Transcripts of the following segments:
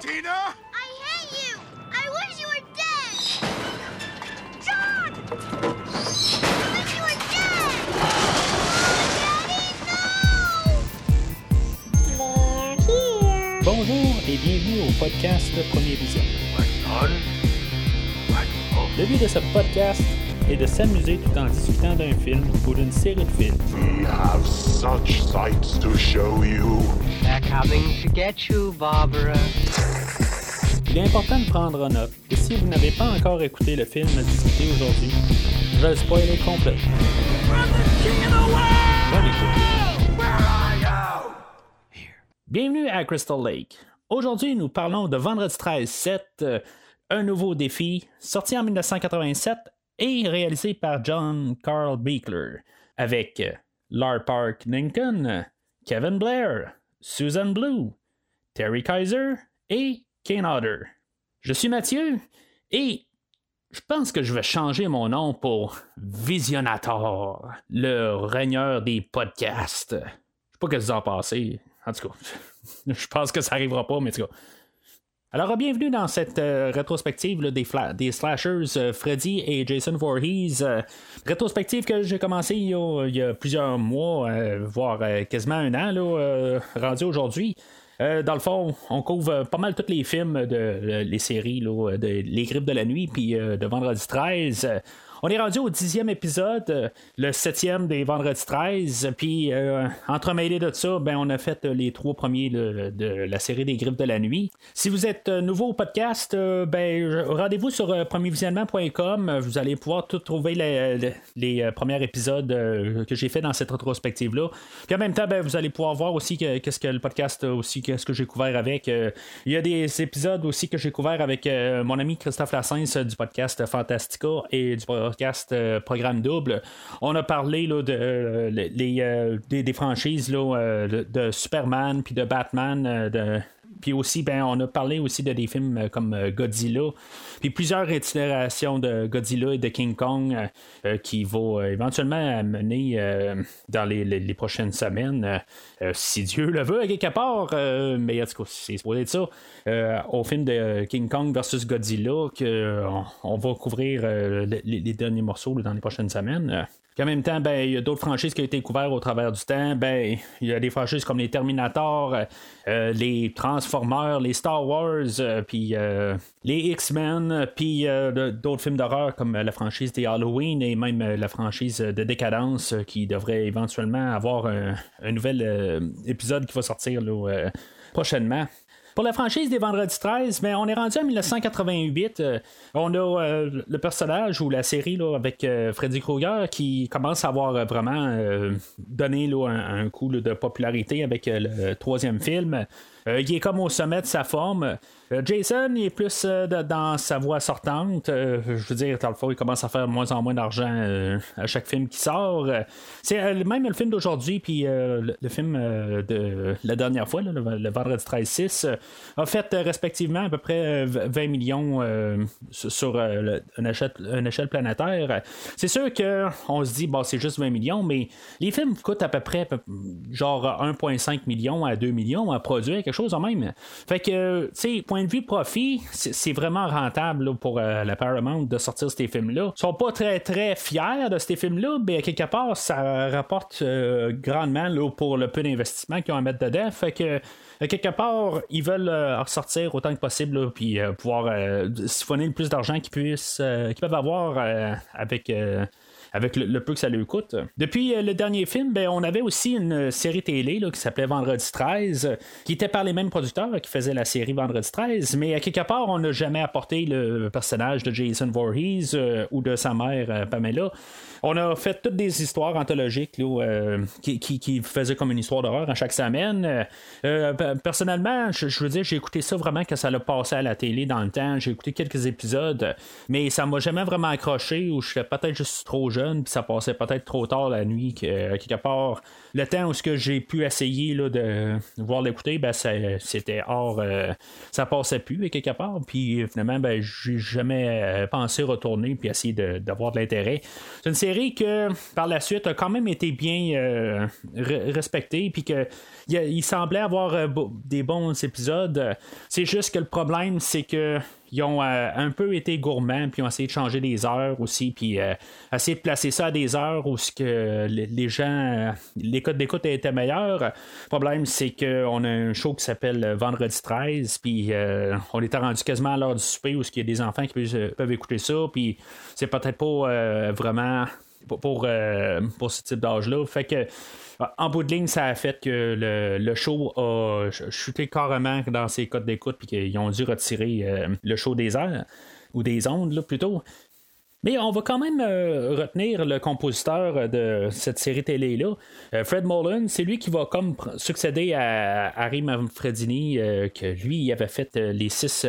Tina? I hate you! I wish you were dead! John! I wish you were dead! Oh, Daddy, no! They're here. Bonjour et bienvenue au podcast Premier Vision. Le but de ce podcast est de s'amuser tout en discutant d'un film ou d'une série de films. We have such sights to show you. They're coming to get you, Barbara. Il est important de prendre en note que si vous n'avez pas encore écouté le film à discuter aujourd'hui, je vais le spoiler complet. Bienvenue à Crystal Lake. Aujourd'hui, nous parlons de Vendredi 13 7, euh, un nouveau défi, sorti en 1987 et réalisé par John Carl Beekler, avec euh, Lar Park Lincoln, Kevin Blair, Susan Blue, Terry Kaiser et Kane Hodder. Je suis Mathieu et je pense que je vais changer mon nom pour Visionator, le régneur des podcasts. Je sais pas que vous en pensez. En tout cas, je pense que ça arrivera pas, mais en tout cas. Alors, bienvenue dans cette euh, rétrospective des, slashers euh, Freddy et Jason Voorhees. euh, rétrospective que j'ai commencé il y, a, plusieurs mois, voire quasiment un an, là, rendu aujourd'hui. Euh, dans le fond, on couvre euh, pas mal tous les films de les séries, là, de Les Grippes de la Nuit, puis euh, de Vendredi 13. On est rendu au dixième épisode, euh, le septième des Vendredi 13. Puis, euh, entremêlé de ça, ben, on a fait euh, les trois premiers de, la série des Griffes de la Nuit. Si vous êtes euh, nouveau au podcast, ben, rendez-vous sur premiervisionnement.com. Vous allez pouvoir tout trouver les, premiers épisodes que j'ai fait dans cette rétrospective-là. Puis en même temps, ben, vous allez pouvoir voir aussi que- qu'est-ce que le podcast aussi, qu'est-ce que j'ai couvert avec. Il y a des épisodes aussi que j'ai couvert avec mon ami Christophe Lassens du podcast Fantastica et du podcast euh, Programme Double. On a parlé là, de, euh, euh, des, franchises de, de Superman puis de Batman. de, puis aussi, ben, on a parlé aussi de des films euh, comme euh, Godzilla, puis plusieurs itérations de Godzilla et de King Kong euh, qui vont éventuellement mener dans les, prochaines semaines, si Dieu le veut, à quelque part. mais en tout cas, c'est supposé être ça. au film de King Kong versus Godzilla, que on, va couvrir les, derniers morceaux dans les prochaines semaines. Euh, puis en même temps, ben, il y a d'autres franchises qui ont été couvertes au travers du temps. Ben, il y a des franchises comme les Terminator, euh, les Transformers, les Star Wars, euh, puis euh, les X-Men, puis d'autres films d'horreur comme la franchise des Halloween et même la franchise de Décadence qui devrait éventuellement avoir un, nouvel épisode qui va sortir prochainement. Pour la franchise des Vendredis 13, ben, on est rendu en 1988. euh, on a euh, le personnage ou la série là, avec euh, Freddy Krueger qui commence à avoir vraiment donné là, un, coup de popularité avec le troisième film. Euh, il est comme au sommet de sa forme. Euh, Jason, il est plus euh, dans sa voie sortante. Je veux dire, dans le fond, il commence à faire de moins en moins d'argent à chaque film qui sort. C'est même le film d'aujourd'hui, puis le, film de la dernière fois, le, vendredi 13-6, euh, a fait respectivement à peu près euh, 20 millions sur, une, échelle, planétaire. C'est sûr qu'on se dit, bon, c'est juste 20 millions, mais les films coûtent à peu près genre 1,5 million à 2 millions à produire, quelque en même. Fait que, tu sais, point de vue profit, c'est vraiment rentable pour euh, la Paramount de sortir ces films-là. Ils sont pas très très fiers de ces films-là, mais à quelque part, ça rapporte euh, grandement là, pour le peu d'investissement qu'ils ont à mettre dedans. Fait que à quelque part, ils veulent euh, en ressortir autant que possible, là, puis euh, pouvoir euh, siphonner le plus d'argent qu'ils puissent, euh, qu'ils peuvent avoir euh, avec. Euh, avec le, peu que ça lui coûte. Depuis euh, le dernier film, ben, on avait aussi une série télé là, qui s'appelait Vendredi 13, euh, qui était par les mêmes producteurs qui faisaient la série Vendredi 13, mais à quelque part, on n'a jamais apporté le personnage de Jason Voorhees euh, ou de sa mère euh, Pamela. On a fait toutes des histoires anthologiques là, euh, qui, qui, qui faisaient comme une histoire d'horreur à chaque semaine. Euh, euh, pe- personnellement, je, veux dire, j'ai écouté ça vraiment quand ça l'a passé à la télé dans le temps. J'ai écouté quelques épisodes, mais ça m'a jamais vraiment accroché ou je suis peut-être juste trop jeune. puis ça passait peut-être trop tard la nuit, que quelque part, le temps où ce que j'ai pu essayer là, de voir l'écouter, ben, c'était hors. Euh, ça passait plus, quelque part. Puis finalement, ben, j'ai jamais pensé retourner puis essayer d'avoir de, l'intérêt. C'est une série que, par la suite, a quand même été bien respectée, puis que il, semblait avoir des bons épisodes. C'est juste que le problème, c'est que ils ont euh, un peu été gourmands, puis ont essayé de changer les heures aussi, puis euh, essayé de placer ça à des heures où que les gens, euh, les codes d'écoute étaient meilleurs. Le problème, c'est qu'on a un show qui s'appelle Vendredi 13, puis on était rendu quasiment à l'heure du souper où il y a des enfants qui peuvent, écouter ça, puis c'est peut-être pas vraiment pour, pour, ce type d'âge-là. Fait que en bout de ligne, ça a fait que le, show a chuté carrément dans ses codes d'écoute, puis qu'ils ont dû retirer euh, le show des airs, ou des ondes, là, plutôt. Mais on va quand même euh, retenir le compositeur de cette série télé-là, euh, Fred Mullen. C'est lui qui va comme succéder à Harry Manfredini, que lui, avait fait les six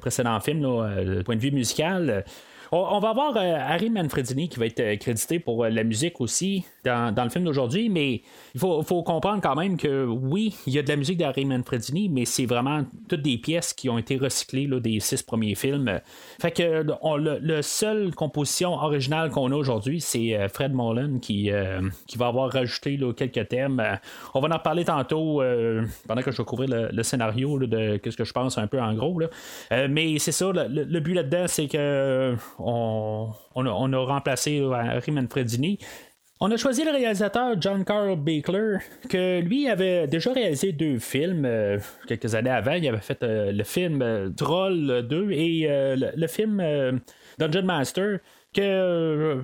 précédents films, là, point de vue musical. On, va avoir Harry Manfredini qui va être crédité pour la musique aussi dans, le film d'aujourd'hui, mais il faut, comprendre quand même que oui, il y a de la musique d'Harry Manfredini, mais c'est vraiment toutes des pièces qui ont été recyclées des six premiers films. Fait que on, le, le seule composition originale qu'on a aujourd'hui, c'est euh, Fred Mullen qui, euh, va avoir rajouté quelques thèmes. Euh, on va en parler tantôt pendant que je vais couvrir le, scénario de ce que je pense un peu en gros. Mais c'est ça, le, but là-dedans, c'est que on, a, remplacé Harry Manfredini. On a choisi le réalisateur John Carl Baker, que lui avait déjà réalisé deux films euh, quelques années avant. Il avait fait euh, le film euh, Troll 2 et le, film Dungeon Master que euh,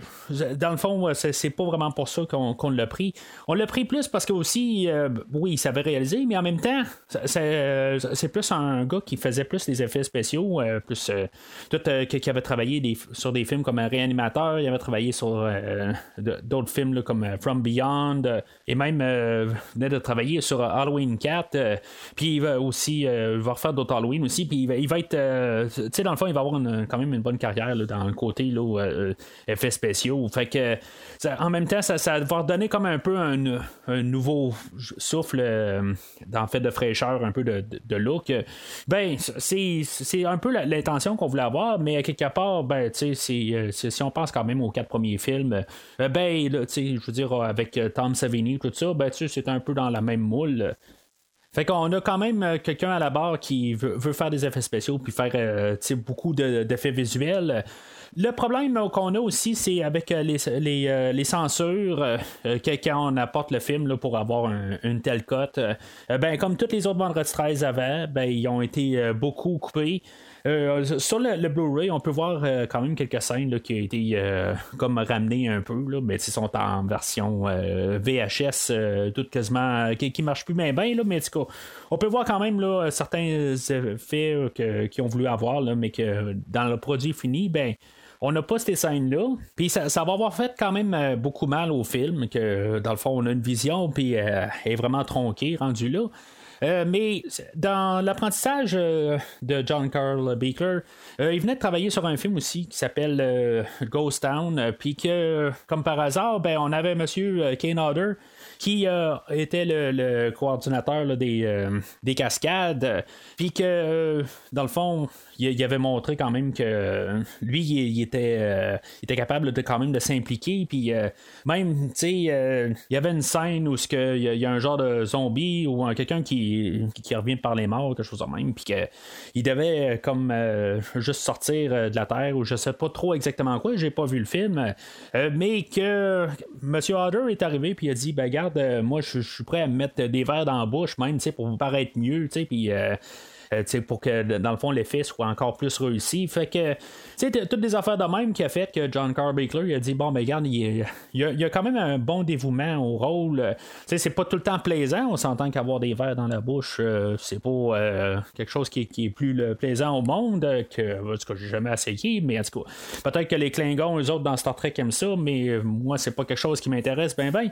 dans le fond, c'est pas vraiment pour ça qu'on l'a pris. On l'a pris plus parce que aussi, euh, oui, il savait réaliser, mais en même temps, c'est plus un gars qui faisait plus des effets spéciaux, euh, plus tout qui avait travaillé sur des films comme un réanimateur, il avait travaillé sur d'autres films comme From Beyond, et même venait de travailler sur Halloween 4, puis il va aussi il va refaire d'autres Halloween aussi, puis il va, être, tu sais, dans le fond, il va avoir quand même une bonne carrière dans le côté là, euh, effets spéciaux. Fait que en même temps, ça, va redonner comme un peu un, nouveau souffle euh, fait de fraîcheur, un peu de, look. Ben, c'est un peu l'intention qu'on voulait avoir, mais quelque part, ben, euh, si on pense quand même aux quatre premiers films, ben, je veux dire, avec Tom Savini, tout ça, ben, c'est un peu dans la même moule. Fait qu'on a quand même quelqu'un à la barre qui veut, faire des effets spéciaux puis faire beaucoup d'effets visuels. Le problème qu'on a aussi, c'est avec euh, les, les, euh, les censures, euh, quand on apporte le film pour avoir une telle cote. ben, comme toutes les autres vendredi 13 avant, ben, ils ont été beaucoup coupés. sur le, Blu-ray, on peut voir quand même quelques scènes qui ont été comme ramenées un peu, mais ils sont en version VHS, tout quasiment qui, qui marche plus bien, bien là, mais cas, on peut voir quand même là, certains effets qu'ils ont voulu avoir, mais que dans le produit fini, ben on n'a pas ces scènes-là. Puis ça, va avoir fait quand même euh, beaucoup mal au film, que dans le fond, on a une vision, puis euh, elle est vraiment tronquée, rendue là. Euh, mais dans l'apprentissage de John Carl Baker, il venait de travailler sur un film aussi qui s'appelle Ghost Town, puis que, comme par hasard, ben, on avait Monsieur Kane Hodder qui était le, coordinateur des, des, cascades, puis que, dans le fond, il, avait montré quand même que euh, lui, il, était, euh, était capable de quand même de s'impliquer. Puis euh, même, tu sais, il y avait une scène où il y, a un genre de zombie ou quelqu'un qui, qui, revient par les morts, quelque chose de même. Puis qu'il devait comme juste sortir de la terre ou je sais pas trop exactement quoi. J'ai pas vu le film. mais que M. Hodder est arrivé puis il a dit ben garde, moi je suis prêt à mettre des verres dans la bouche même pour vous paraître mieux. Puis euh, pour que dans le fond l'effet soit encore plus réussi. Fait que toutes des affaires de même qui a fait que John Carbaker a dit bon ben regarde, il, y a, quand même un bon dévouement au rôle. c'est pas tout le temps plaisant, on s'entend qu'avoir des verres dans la bouche, euh, c'est pas euh, quelque chose qui, est plus plaisant au monde que tout cas j'ai jamais essayé, mais peut-être que les Klingons, eux autres dans Star Trek aiment ça, mais moi c'est pas quelque chose qui m'intéresse ben ben.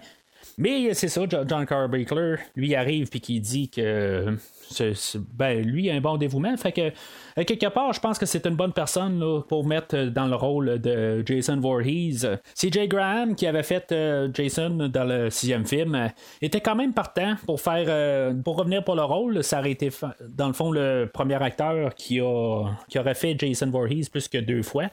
Mais c'est ça, John Carbaker, lui arrive puis qui dit que ben, lui a un bon dévouement. Fait que quelque part, je pense que c'est une bonne personne là, pour mettre dans le rôle de Jason Voorhees. CJ Graham, qui avait fait euh, Jason dans le sixième film, était quand même partant pour faire euh, pour revenir pour le rôle. Ça aurait été dans le fond le premier acteur qui, a, qui aurait fait Jason Voorhees plus que deux fois.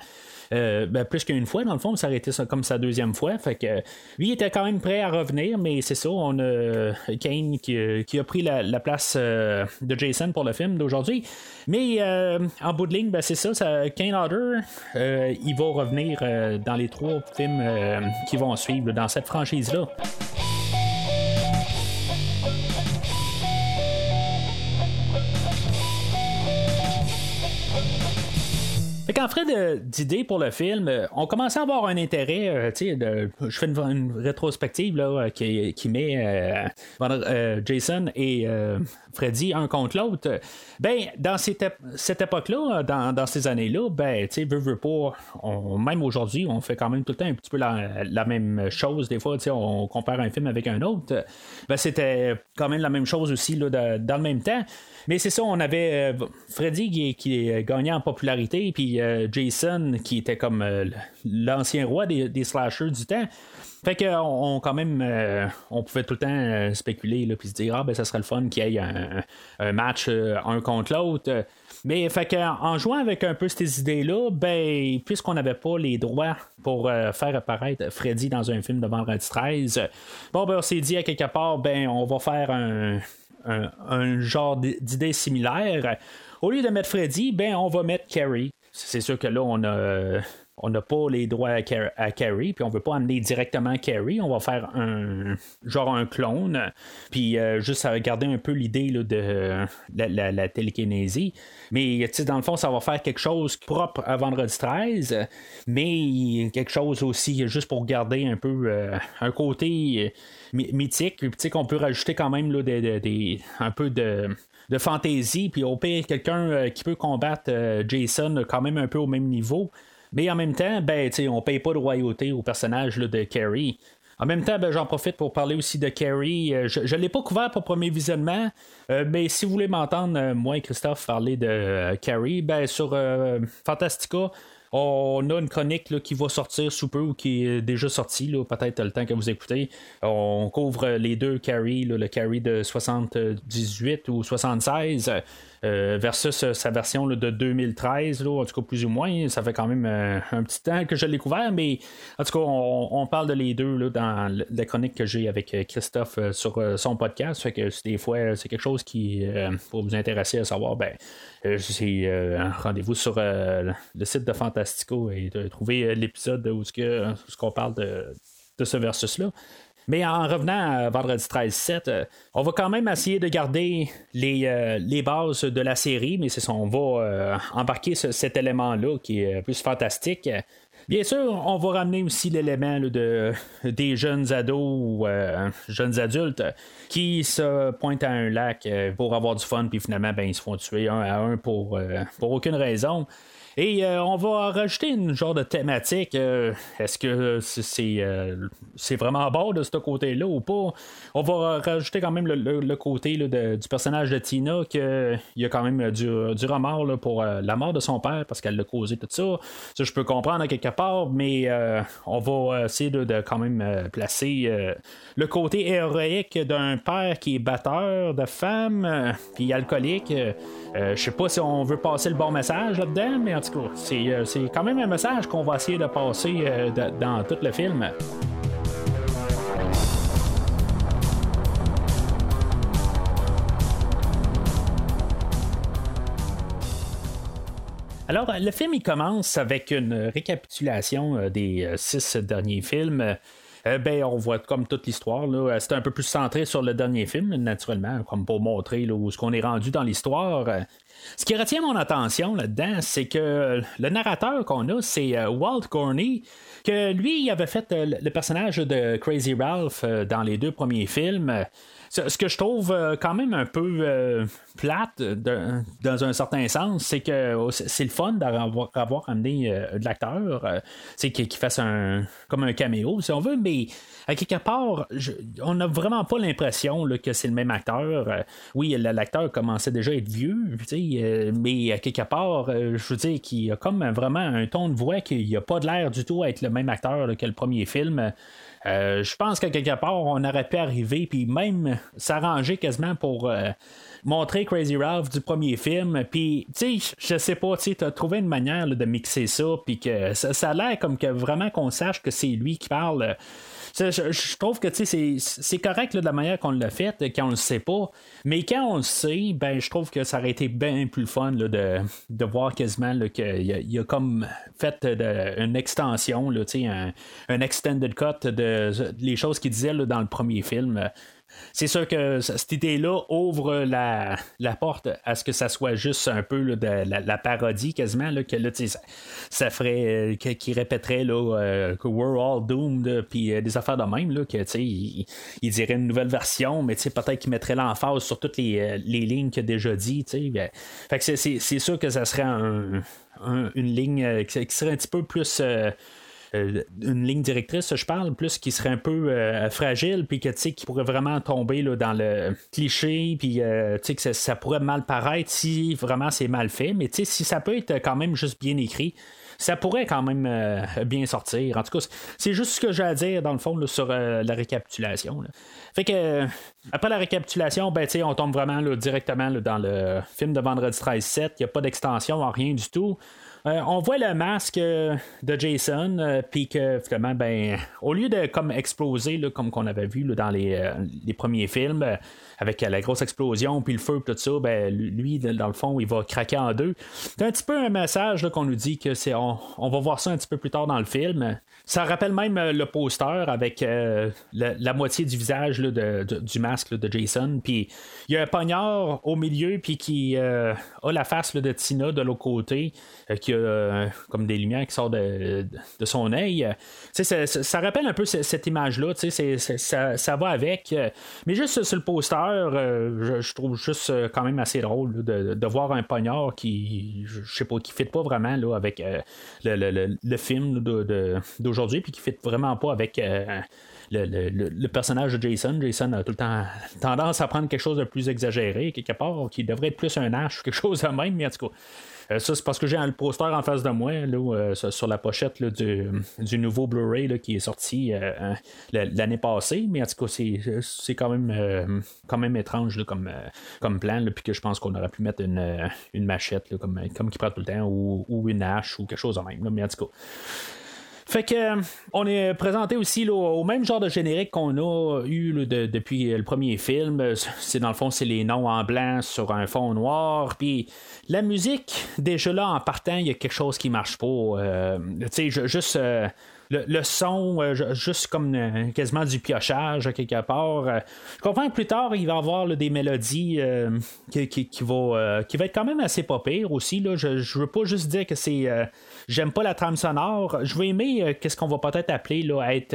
Euh, ben, plus qu'une fois, dans le fond, ça aurait été comme sa deuxième fois. Fait que lui était quand même prêt à revenir, mais c'est ça, on a Kane qui, a pris la, place euh, de Jason pour le film d'aujourd'hui. Mais euh, en bout de ligne, ben, c'est ça, Kane Hodder, il va revenir dans les trois films qui vont suivre dans cette franchise-là. En frais d'idées pour le film, euh, on commençait à avoir un intérêt. Euh, de, je fais une, rétrospective là, euh, qui, qui, met Jason et Freddy un contre l'autre. Ben, dans cette, époque-là, dans, ces années-là, ben, tu sais, pas, même aujourd'hui, on fait quand même tout le temps un petit peu la, même chose. Des fois, on compare un film avec un autre. Ben, c'était quand même la même chose aussi là, dans le même temps. Mais c'est ça, on avait Freddy qui, gagnait en popularité, puis Jason, qui était comme euh, l'ancien roi des, slashers du temps. Fait qu'on quand même, euh, on pouvait tout le temps euh, spéculer, puis se dire, ah, ben, ça serait le fun qu'il y ait un, match un contre l'autre. Mais fait qu'en jouant avec un peu ces idées-là, ben, puisqu'on n'avait pas les droits pour faire apparaître Freddy dans un film de vendredi 13, bon, ben, on s'est dit à quelque part, ben, on va faire un, un genre d'idée similaire. Au lieu de mettre Freddy, ben, on va mettre Carrie c'est sûr que là, on a. on n'a pas les droits à, Carrie, puis on veut pas amener directement Carrie. On va faire un genre un clone, puis euh, juste à garder un peu l'idée de la, télékinésie. Mais dans le fond, ça va faire quelque chose propre à vendredi 13, mais quelque chose aussi juste pour garder un peu euh, un côté euh, mythique, puis qu'on peut rajouter quand même un peu de de fantaisie, puis au pire, quelqu'un euh, qui peut combattre Jason quand même un peu au même niveau. Mais en même temps, ben, on paye pas de royauté au personnage de Carrie. En même temps, ben, j'en profite pour parler aussi de Carrie. Euh, je ne l'ai pas couvert pour premier visionnement, mais si vous voulez m'entendre, moi et Christophe, parler de Carrie, ben, sur Fantastica, on a une chronique qui va sortir sous peu ou qui est déjà sortie, peut-être le temps que vous écoutez. On couvre les deux carry, le carry de 78 ou 76 euh, versus euh, sa version de 2013, là, en tout cas plus ou moins. Ça fait quand même euh, un petit temps que je l'ai couvert, mais en tout cas, on, parle de les deux dans la chronique que j'ai avec Christophe sur son podcast. Fait que des fois, c'est quelque chose qui, pour vous intéresser à savoir, ben, c'est rendez-vous sur le site de Fantastico et de trouver l'épisode où ce qu'on parle de ce versus-là. Mais en revenant à vendredi 13-7, euh, on va quand même essayer de garder les, euh, les bases de la série, mais c'est ça, on va euh, embarquer cet élément-là qui est plus fantastique. Bien sûr, on va ramener aussi l'élément de, des jeunes ados ou jeunes adultes qui se pointent à un lac pour avoir du fun, puis finalement, ben, ils se font tuer un à un pour, pour aucune raison. Et euh, on va rajouter une genre de thématique. Euh, est-ce que c'est, euh, c'est vraiment bon de ce côté-là ou pas? On va rajouter quand même le, côté du personnage de Tina, qu'il y a quand même du, du remords pour la mort de son père parce qu'elle l'a causé tout ça. Ça, je peux comprendre à quelque part, mais on va essayer de, quand même placer le côté héroïque d'un père qui est batteur de femmes, puis alcoolique. je sais pas si on veut passer le bon message là-dedans, mais euh, c'est, quand même un message qu'on va essayer de passer euh, dans tout le film. Alors, le film, il commence avec une récapitulation euh, des six derniers films. ben, on voit comme toute l'histoire. C'est un peu plus centré sur le dernier film, naturellement, comme pour montrer où ce qu'on est rendu dans l'histoire. Ce qui retient mon attention là-dedans, c'est que le narrateur qu'on a, c'est euh, Walt Gorney, que lui, il avait fait euh, le personnage de Crazy Ralph euh, dans les deux premiers films. Ce que je trouve quand même un peu plate dans un certain sens, c'est que oh, c'est le fun d'avoir avoir amené de l'acteur, c'est qu'il fasse un comme un caméo si on veut, mais à quelque part, on n'a vraiment pas l'impression que c'est le même acteur. oui, l'acteur commençait déjà à être vieux, mais à quelque part, je veux dire qu'il a comme vraiment un ton de voix qui n'a pas de l'air du tout à être le même acteur que le premier film. Euh, je pense qu'à quelque part, on aurait pu arriver, puis même s'arranger quasiment pour euh, montrer Crazy Ralph du premier film. Puis, tu sais, je sais pas, tu as trouvé une manière de mixer ça, puis que ça, ça a l'air comme que vraiment qu'on sache que c'est lui qui parle. Je, trouve que c'est correct de la manière qu'on l'a fait quand on le sait pas. Mais quand on le sait, ben je trouve que ça aurait été bien plus fun de, de voir quasiment qu'il a, a comme fait une extension, là, un, un extended cut de, les choses qu'il disait dans le premier film c'est sûr que cette idée-là ouvre la, porte à ce que ça soit juste un peu de la, parodie quasiment, là, que ça, ferait, euh, qui répéterait là, euh, que we're all doomed, puis euh, des affaires de même, là, que il, dirait une nouvelle version, mais peut-être qu'il mettrait l'emphase sur toutes les, lignes qu'il a déjà dit. Ben, c'est, sûr que ça serait une ligne qui, serait un petit peu plus euh, une ligne directrice, je parle, plus qui serait un peu euh, fragile, puis que qui pourrait vraiment tomber là, dans le cliché, puis euh, que ça, pourrait mal paraître si vraiment c'est mal fait, mais si ça peut être quand même juste bien écrit, ça pourrait quand même bien sortir. En tout cas, c'est juste ce que j'ai à dire dans le fond sur la récapitulation. Fait que après la récapitulation, ben, on tombe vraiment directement dans le film de Vendredi 13-7. Il n'y a pas d'extension, rien du tout. Euh, on voit le masque euh, de Jason, euh, puis que finalement, ben, au lieu de comme exploser, comme qu'on avait vu dans les, premiers films, avec la grosse explosion, puis le feu, tout ça, ben, lui, dans le fond, il va craquer en deux. C'est un petit peu un message qu'on nous dit que c'est. On, va voir ça un petit peu plus tard dans le film. Ça rappelle même le poster avec la, moitié du visage du masque de Jason. Puis il y a un poignard au milieu, puis qui a la face de Tina de l'autre côté, qui euh, comme des lumières qui sortent de, son œil. Ça, ça, rappelle un peu cette image-là. Ça, ça, va avec. Euh, mais juste sur le poster, euh, je, trouve juste quand même assez drôle de, voir un poignard qui, je sais pas, qui ne fit pas vraiment là, avec le, film d'aujourd'hui, puis qui ne fit vraiment pas avec. Le, personnage de Jason. Jason a tout le temps tendance à prendre quelque chose de plus exagéré, quelque part, qui devrait être plus un H quelque chose de même, mais en tout cas, euh, ça, c'est parce que j'ai un poster en face de moi, euh, sur la pochette du, nouveau Blu-ray qui est sorti euh, hein, l'année passée. Mais en tout cas, c'est quand même quand même étrange comme, comme plan, puis que je pense qu'on aurait pu mettre une, machette comme, comme qui prend tout le temps, ou, une hache, ou quelque chose de même. mais en tout cas. Fait que on est présenté aussi au même genre de générique qu'on a eu depuis le premier film. C'est dans le fond, c'est les noms en blanc sur un fond noir. Puis la musique, déjà là en partant, il y a quelque chose qui marche pas. Euh, tu sais, juste. Euh, le, son, euh, juste comme quasiment du piochage quelque part. je comprends que plus tard, il va y avoir des mélodies qui, qui, qui, être quand même assez pas aussi. Là. Je, je veux pas juste dire que c'est J'aime pas la trame sonore. Je vais aimer euh, qu'est-ce qu'on va peut-être appeler là, être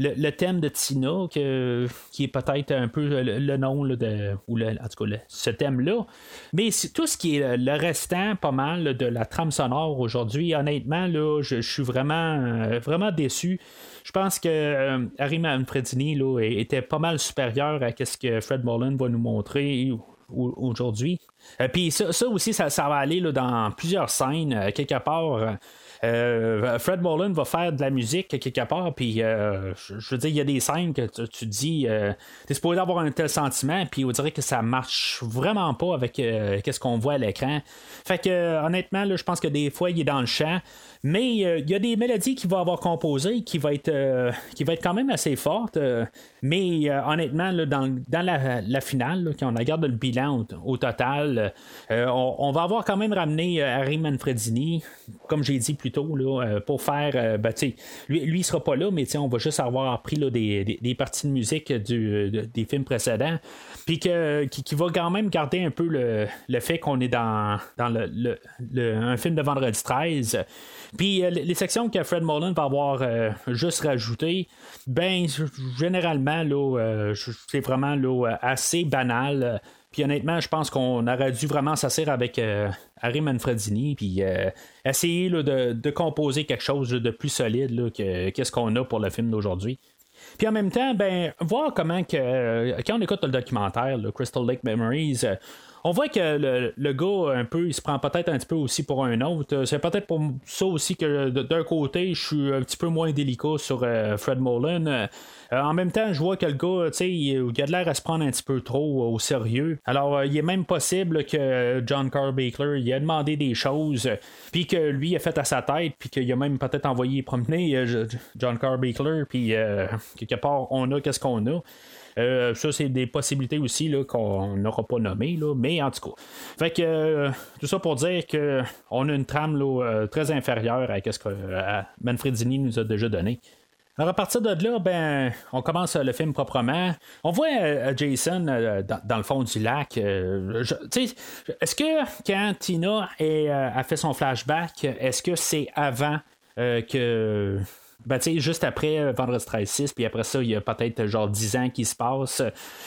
euh, le, thème de Tina, qui est peut-être un peu le, nom de. ou le, en tout cas ce thème-là. Mais tout ce qui est le restant, pas mal, de la trame sonore aujourd'hui. Honnêtement, là, je, suis vraiment, euh, vraiment déçu. Je pense que Harry Manfredini là, était pas mal supérieur à ce que Fred Mullen va nous montrer aujourd'hui. Euh, puis ça, aussi, ça, va aller dans plusieurs scènes, euh, quelque part. Euh, Fred Mullen va faire de la musique quelque part, puis je, veux dire, il y a des scènes que tu, dis, tu es supposé avoir un tel sentiment, puis on dirait que ça marche vraiment pas avec ce qu'on voit à l'écran. Fait que, honnêtement, je pense que des fois, il est dans le champ, mais euh, il y a des mélodies qu'il va avoir composées qui va être, euh, qui va être quand même assez fortes. Euh, mais honnêtement, dans, la, finale, quand on regarde le bilan au, total, on, va avoir quand même ramené Harry Manfredini comme j'ai dit plus là, pour faire. Ben, lui, lui, il sera pas là, mais on va juste avoir appris là, des, des, parties de musique du, des films précédents. Puis que, qui, va quand même garder un peu le, le fait qu'on est dans, dans le, le, un film de vendredi 13. Puis les sections que Fred Mullen va avoir juste rajoutées, ben généralement là, c'est vraiment là, assez banal. Puis honnêtement, je pense qu'on aurait dû vraiment s'asseoir avec euh, Harry Manfredini puis euh, essayer de, composer quelque chose de plus solide que qu'est-ce qu'on a pour le film d'aujourd'hui. Puis en même temps, ben voir comment que euh, quand on écoute le documentaire, le Crystal Lake Memories, on voit que le, le, gars, un peu, il se prend peut-être un petit peu aussi pour un autre. C'est peut-être pour ça aussi que d'un côté, je suis un petit peu moins délicat sur euh, Fred Mullen. Euh, en même temps, je vois que le gars, tu sais, il, a de l'air à se prendre un petit peu trop au sérieux. Alors, euh, il est même possible que John Carl Baker, il a demandé des choses, puis que lui a fait à sa tête, puis qu'il a même peut-être envoyé promener John Carl Baker, puis quelque part, on a qu'est-ce qu'on a. Euh, ça, c'est des possibilités aussi qu'on n'aura pas nommées, là, mais en tout cas. Fait que euh, tout ça pour dire qu'on a une trame euh, très inférieure à ce que Manfredini nous a déjà donné. Alors à partir de là, ben, on commence le film proprement. On voit Jason dans, le fond du lac. est-ce que quand Tina a fait son flashback, est-ce que c'est avant que ben, tu sais, juste après euh, Vendredi 13 6, puis après ça, il y a peut-être genre 10 ans qui se passent.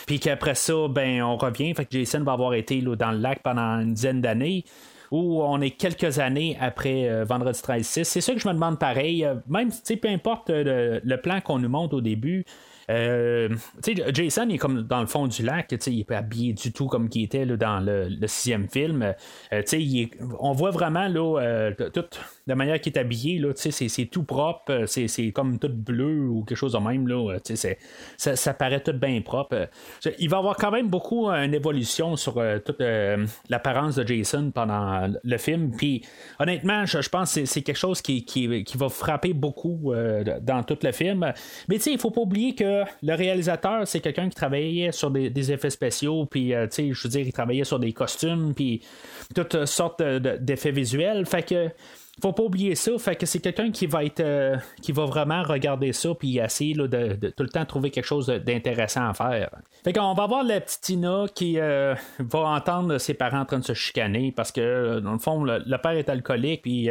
Puis qu'après ça, ben, on revient. Fait que Jason va avoir été dans le lac pendant une dizaine d'années. Où on est quelques années après euh, Vendredi 13 6. C'est ça que je me demande pareil. Euh, même, tu peu importe le, plan qu'on nous montre au début. Jason est comme dans le fond du lac, il est pas habillé du tout comme il était là, dans le, sixième film. on voit vraiment là, tout de manière qu'il est habillé, là, c'est, tout propre, euh, c'est, comme tout bleu ou quelque chose de même. Là, ça, ça paraît tout bien propre. Il va avoir quand même beaucoup une évolution sur euh, toute euh, l'apparence de Jason pendant le film. Puis honnêtement, je, pense que c'est, quelque chose qui, qui, va frapper beaucoup dans tout le film. Mais il ne faut pas oublier que le réalisateur, c'est quelqu'un qui travaillait sur des, effets spéciaux, puis je veux dire, il travaillait sur des costumes, puis toutes sortes d'effets visuels. Fait que faut pas oublier ça. Fait que c'est quelqu'un qui va être euh, qui va vraiment regarder ça puis essayer de, tout le temps trouver quelque chose d'intéressant à faire. Fait qu'on va voir la petite Tina qui euh, va entendre ses parents en train de se chicaner parce que euh, dans le fond le, père est alcoolique puis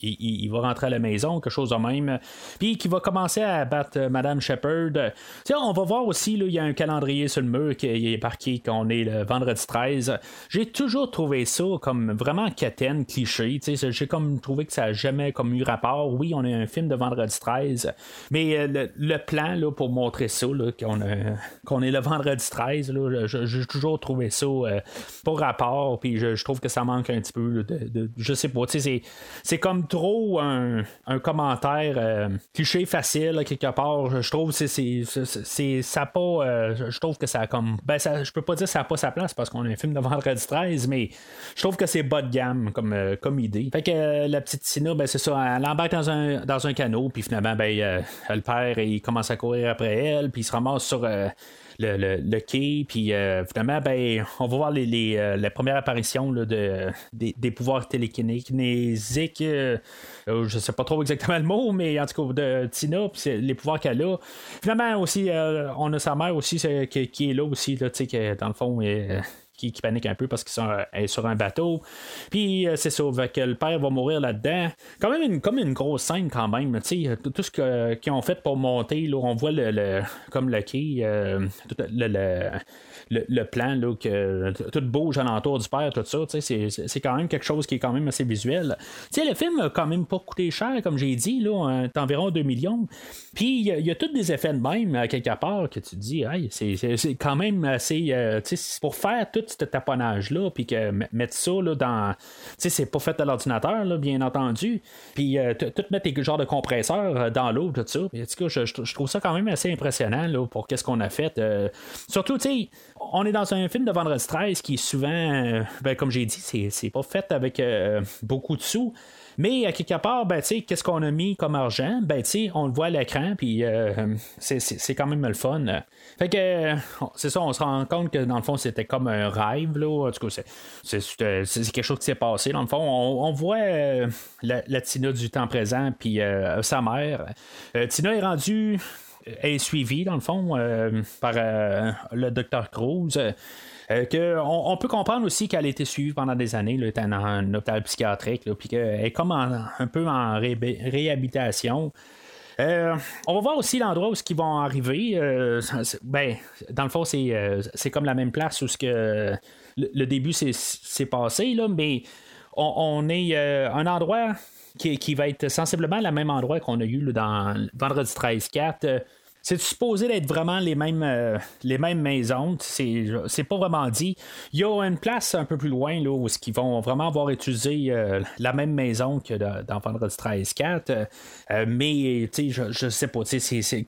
il, va rentrer à la maison quelque chose de même puis qui va commencer à battre Madame Shepard. on va voir aussi il y a un calendrier sur le mur qui est marqué qu'on est le vendredi 13. J'ai toujours trouvé ça comme vraiment catène cliché. J'ai comme trouvé que ça n'a jamais comme eu rapport. Oui, on a un film de vendredi 13, mais euh, le, plan là, pour montrer ça, qu'on, qu'on est le vendredi 13, j'ai toujours trouvé ça euh, pour rapport, puis je, trouve que ça manque un petit peu de, je sais pas, c'est, comme trop un, commentaire euh, cliché facile quelque part. Je trouve c'est, c'est, ça pas, je trouve que ça a comme, ben ça, je peux pas dire que ça n'a pas sa place parce qu'on a un film de vendredi 13, mais je trouve que c'est bas de gamme comme, comme idée. Fait que la petite Tina, ben, c'est ça, elle embarque dans un, dans un canot, puis finalement, ben, euh, le père, il commence à courir après elle, puis il se ramasse sur. Euh, le, le, quai, puis euh, finalement, ben, on va voir les, les, premières apparitions là, de, des, pouvoirs télékinésiques. je sais pas trop exactement le mot, mais en tout cas, de Tina, puis les pouvoirs qu'elle a. Finalement, aussi, on a sa mère aussi qui, qui est là aussi, là, que dans le fond, qui, panique un peu parce qu'ils sont euh, sur un bateau. Puis euh, c'est ça, que le père va mourir là-dedans. Quand même une, comme une grosse scène quand même. Tout, ce qu'ils ont fait pour monter, là, on voit le, comme le quai, euh, le, le, plan, là, que tout bouge alentour du père, tout ça, c'est, quand même quelque chose qui est quand même assez visuel. le film a quand même pas coûté cher, comme j'ai dit, là, environ 2 millions. Puis il y, a tous des effets de même, quelque part, que tu te dis, c'est, quand même assez. Pour faire tout ce taponnage-là, puis que mettre ça là, dans. Tu sais, c'est pas fait à l'ordinateur, bien entendu. Puis euh, tout mettre des genres de compresseurs euh, dans l'eau, tout ça. Puis, je, je, trouve ça quand même assez impressionnant là, pour qu'est-ce qu'on a fait. surtout, tu sais, on est dans un film de vendredi 13 qui est souvent, euh, ben, comme j'ai dit, c'est, pas fait avec euh, beaucoup de sous. Mais à quelque part, ben, qu'est-ce qu'on a mis comme argent? Ben, on le voit à l'écran, puis euh, c'est, quand même le fun. Fait que, c'est ça, on se rend compte que dans le fond, c'était comme un rêve, là. En tout cas, c'est, quelque chose qui s'est passé. Dans le fond, on, voit la, la, Tina du temps présent, puis sa mère. Tina est rendue est suivi, dans le fond, euh, par euh, le docteur Cruz. Euh, on, peut comprendre aussi qu'elle a été suivie pendant des années, là, dans un hôpital psychiatrique, puis qu'elle est comme un peu en réhabilitation. on va voir aussi l'endroit où ils vont arriver. ben, dans le fond, c'est, comme la même place où ce que le, début s'est, passé, là, mais on, on est un endroit qui, va être sensiblement le même endroit qu'on a eu dans Vendredi 13-4 c'est supposé d'être vraiment les mêmes, euh, les mêmes maisons. C'est, pas vraiment dit. Il y a une place un peu plus loin là, où ils vont vraiment avoir utilisé euh, la même maison que dans Vendredi 13 4. Euh, mais je, je sais pas.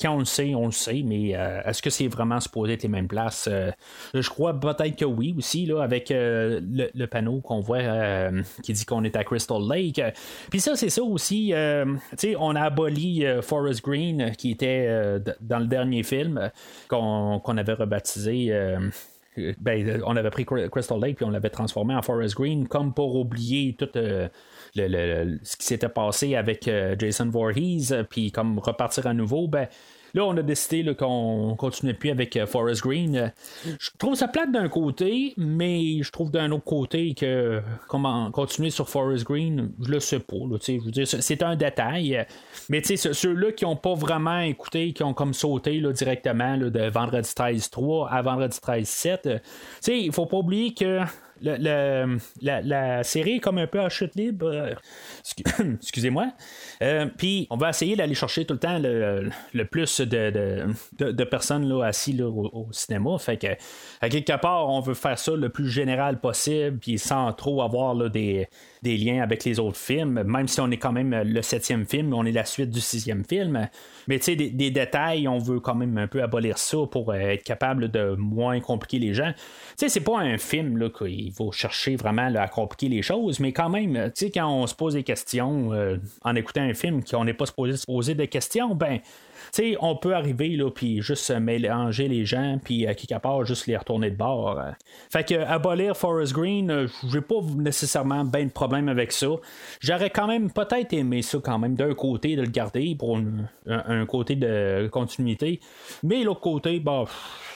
Quand on le sait, on le sait. Mais est-ce que c'est vraiment supposé être les mêmes places? je crois peut-être que oui aussi, là, avec le, panneau qu'on voit qui dit qu'on est à Crystal Lake. Puis ça, c'est ça aussi. on a aboli Forest Green qui était dans le dernier film euh, qu'on avait rebaptisé. Euh, ben, on avait pris Crystal Lake puis on l'avait transformé en Forest Green comme pour oublier tout euh, ce qui s'était passé avec Jason Voorhees puis comme repartir à nouveau ben Là, on a décidé qu'on continuait plus avec euh, Forest Green. Je trouve ça plate d'un côté, mais je trouve d'un autre côté que comment continuer sur Forest Green, je le sais pas. je veux dire, c'est un détail. Mais ceux-là qui n'ont pas vraiment écouté, qui ont comme sauté là, directement de vendredi 13-3 à vendredi 13-7, il faut pas oublier que la, série est comme un peu à chute libre. Excusez-moi. Euh, puis on va essayer d'aller chercher tout le temps le, plus de, de, personnes là, assis là, au, cinéma. Fait que à quelque part, on veut faire ça le plus général possible, puis sans trop avoir des, liens avec les autres films, même si on est quand même le septième film, on est la suite du sixième film. Mais tu sais, des, détails, on veut quand même un peu abolir ça pour être capable de moins compliquer les gens. Tu sais, c'est pas un film là, qu'il faut chercher vraiment à compliquer les choses, mais quand même, tu sais, quand on se pose des questions euh, en écoutant un film qu'on n'est pas supposé se poser des questions, ben sais, on peut arriver, là, puis juste mélanger les gens, puis à quelque part, juste les retourner de bord. Fait que, abolir Forest Green, euh, j'ai pas nécessairement bien de problème avec ça. J'aurais quand même peut-être aimé ça, quand même, d'un côté, de le garder pour un, côté de continuité. Mais l'autre côté, bah,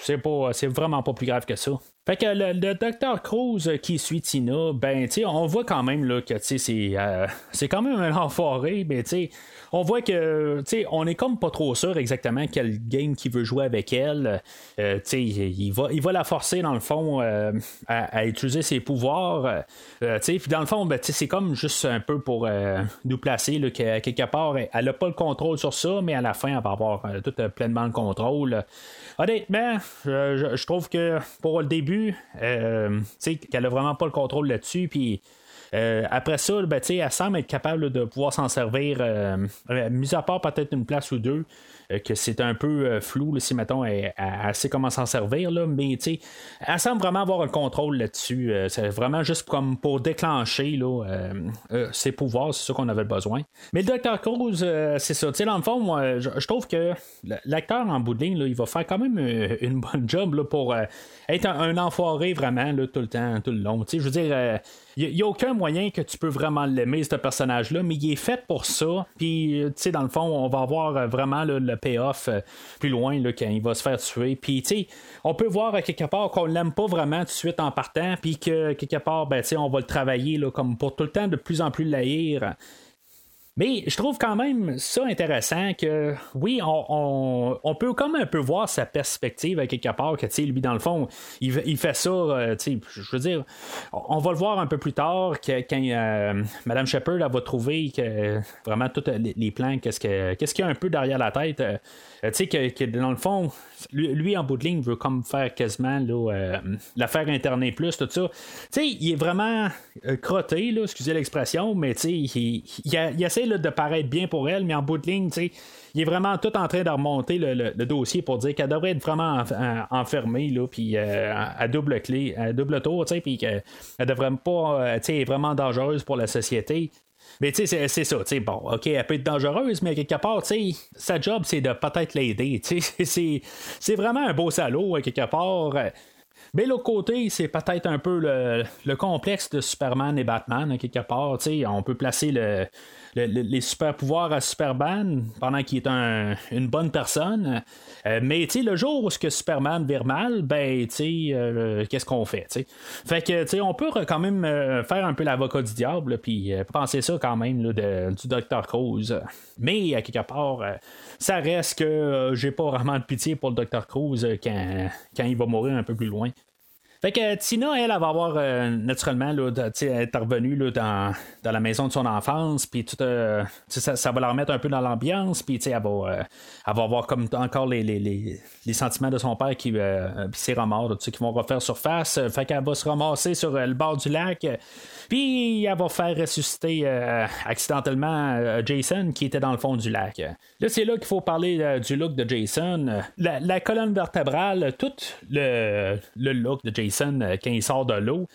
c'est vraiment pas plus grave que ça. Fait que le, docteur Cruz qui suit Tina, ben, tu on voit quand même là, que c'est, euh, c'est quand même un enfoiré, mais tu sais, on voit que, tu sais, on est comme pas trop sûr exactement quel game qu'il veut jouer avec elle. Euh, tu sais, il va, il va la forcer, dans le fond, euh, à, utiliser ses pouvoirs. Euh, puis dans le fond, ben, c'est comme juste un peu pour nous placer, là, que, quelque part, elle n'a pas le contrôle sur ça, mais à la fin, elle va avoir tout pleinement le contrôle. Honnêtement, je, je, trouve que pour le début, tu sais, qu'elle a vraiment pas le contrôle là-dessus, puis euh, après ça, ben, elle semble être capable de pouvoir s'en servir, euh, euh, mis à part peut-être une place ou deux, euh, que c'est un peu euh, flou si mettons elle, sait comment s'en servir là, mais tu elle semble vraiment avoir un contrôle là-dessus. Euh, c'est vraiment juste comme pour déclencher là, ses pouvoirs c'est ça qu'on avait besoin. Mais le Dr Cruz c'est ça. Dans le fond moi je, trouve que l'acteur en bout il va faire quand même une bonne job là, pour être un, enfoiré vraiment là, tout le temps tout le long. Je veux dire il n'y a, aucun moyen que tu peux vraiment l'aimer, ce personnage-là, mais il est fait pour ça. Puis, tu sais, dans le fond, on va avoir vraiment le payoff euh, plus loin là, quand il va se faire tuer. Puis, tu sais, on peut voir quelque part qu'on l'aime pas vraiment tout de suite en partant, puis que quelque part, ben, on va le travailler là, comme pour tout le temps de plus en plus l'haïr. Mais je trouve quand même ça intéressant que, oui, on, on, peut comme un peu voir sa perspective à quelque part, que, lui, dans le fond, il, il fait ça, euh, je veux dire, on va le voir un peu plus tard, que, quand euh, Mme Shepard va trouver que vraiment tous les, plans, qu'est-ce qu'il y a un peu derrière la tête, euh, tu sais, que, dans le fond, lui, en bout de ligne veut comme faire quasiment l'affaire Internet Plus, tout ça. Tu sais, il est vraiment crotté, là, excusez l'expression, mais tu sais, il, il, il essaie de paraître bien pour elle, mais en bout de ligne, il est vraiment tout en train de remonter le, dossier pour dire qu'elle devrait être vraiment en- enfermée, là, puis euh, à double clé, à double tour, puis qu'elle elle devrait pas, euh, est vraiment dangereuse pour la société. Mais tu sais, c'est- ça, tu sais, bon, ok, elle peut être dangereuse, mais quelque part, tu sais, sa job, c'est de peut-être l'aider, tu sais, c'est- vraiment un beau salaud, euh, quelque part. euh, mais l'autre côté, c'est peut-être un peu le, le complexe de Superman et Batman, hein, quelque part. On peut placer le, le- le- les super pouvoirs à Superman pendant qu'il est un- une bonne personne. Euh, mais le jour où ce que Superman vire mal, ben, euh, qu'est-ce qu'on fait? Fait que, on peut quand même euh, faire un peu l'avocat du diable, puis penser ça quand même là, du Dr. Cruz. Mais, à quelque part, ça reste que j'ai pas vraiment de pitié pour le Dr. Cruz quand, quand il va mourir un peu plus loin. Fait que Tina, elle, elle va avoir euh, naturellement là, sais, être revenue là, dans, dans la maison de son enfance, puis euh, ça, ça va la remettre un peu dans l'ambiance, puis elle va, euh, elle va avoir comme encore les, les, les, les sentiments de son père qui, euh, ses remords, là, qui vont refaire surface. Fait qu'elle va se ramasser sur euh, le bord du lac, puis elle va faire ressusciter euh, accidentellement euh, Jason qui était dans le fond du lac. Là, c'est là qu'il faut parler euh, du look de Jason. La, colonne vertébrale, tout le, le look de Jason quand il sort de l'eau.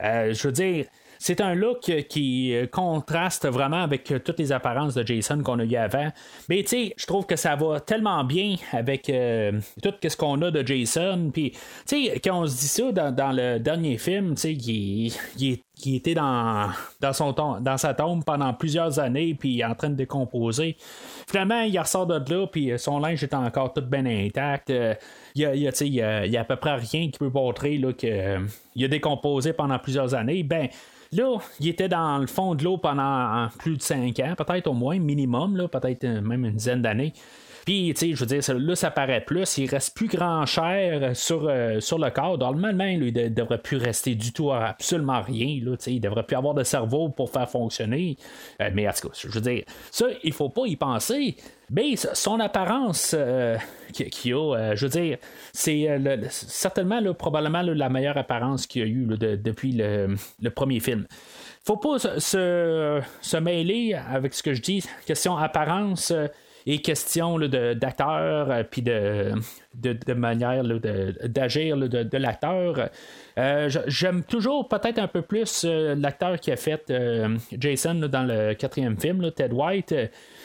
Je veux dire, c'est un look qui euh, contraste vraiment avec euh, toutes les apparences de Jason qu'on a eu avant. Mais tu sais, je trouve que ça va tellement bien avec euh, tout ce qu'on a de Jason. Puis, tu sais, quand on se dit ça dans, le dernier film, tu sais, il, était dans, dans, son dans sa tombe pendant plusieurs années, puis en train de décomposer. Finalement, il ressort de là, puis son linge est encore tout bien intact. Il y a, a, à peu près rien qui peut montrer qu'il a décomposé pendant plusieurs années. Ben, Là, il était dans le fond de l'eau pendant plus de 5 ans, peut-être au moins, minimum, peut-être euh, même une dizaine d'années. Puis, tu sais, je veux dire, là, ça paraît plus. Il reste plus grand cher sur, euh, sur le corps. Normalement, il ne devrait plus rester du tout absolument rien. Là, il devrait plus avoir de cerveau pour faire fonctionner. Euh, mais en tout cas, je veux dire, ça, il faut pas y penser. Mais son apparence euh, qu'il a, euh, je veux dire, c'est euh, certainement probablement la meilleure apparence qu'il a eu depuis le, premier film. Faut pas se, mêler avec ce que je dis, question apparence. euh, et question d'acteur, puis de, de, manière de- d'agir de, l'acteur. Euh, J'aime toujours peut-être un peu plus euh, l'acteur qui a fait euh, Jason dans le quatrième film, Ted White.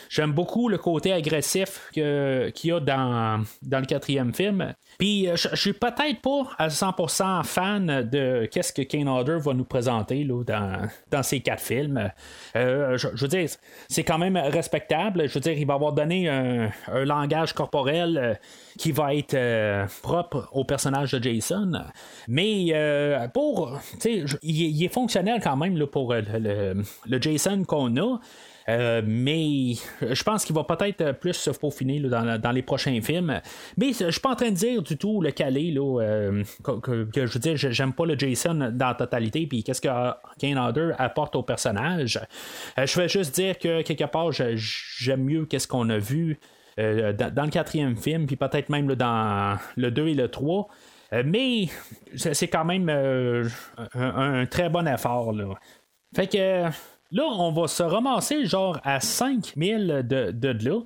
J'aime beaucoup le côté agressif que- qu'il y a dans, dans le quatrième film. Puis je suis peut-être pas à 100% fan de qu'est-ce que Kane Hodder va nous présenter là, dans, dans ces quatre films. Je, veux dire, c'est quand même respectable. Je veux dire, il va avoir donné un, un langage corporel qui va être euh, propre au personnage de Jason. Mais euh, pour, tu sais, il, est- fonctionnel quand même là, pour euh, le, Jason qu'on a. Mais je pense qu'il va peut-être plus se peaufiner dans, les prochains films. Mais je suis pas en train de dire du tout le calé là, que, je veux dire, j'aime pas le Jason dans la totalité, puis qu'est-ce que Kane apporte au personnage. Je vais juste dire que quelque part, j'aime mieux qu'est-ce qu'on a vu euh, dans, dans le quatrième film, puis peut-être même dans le 2 et le 3. Euh, mais c'est quand même euh, un, très bon effort. Là. Fait que euh, là, on va se ramasser genre à 5000 de, de, de là.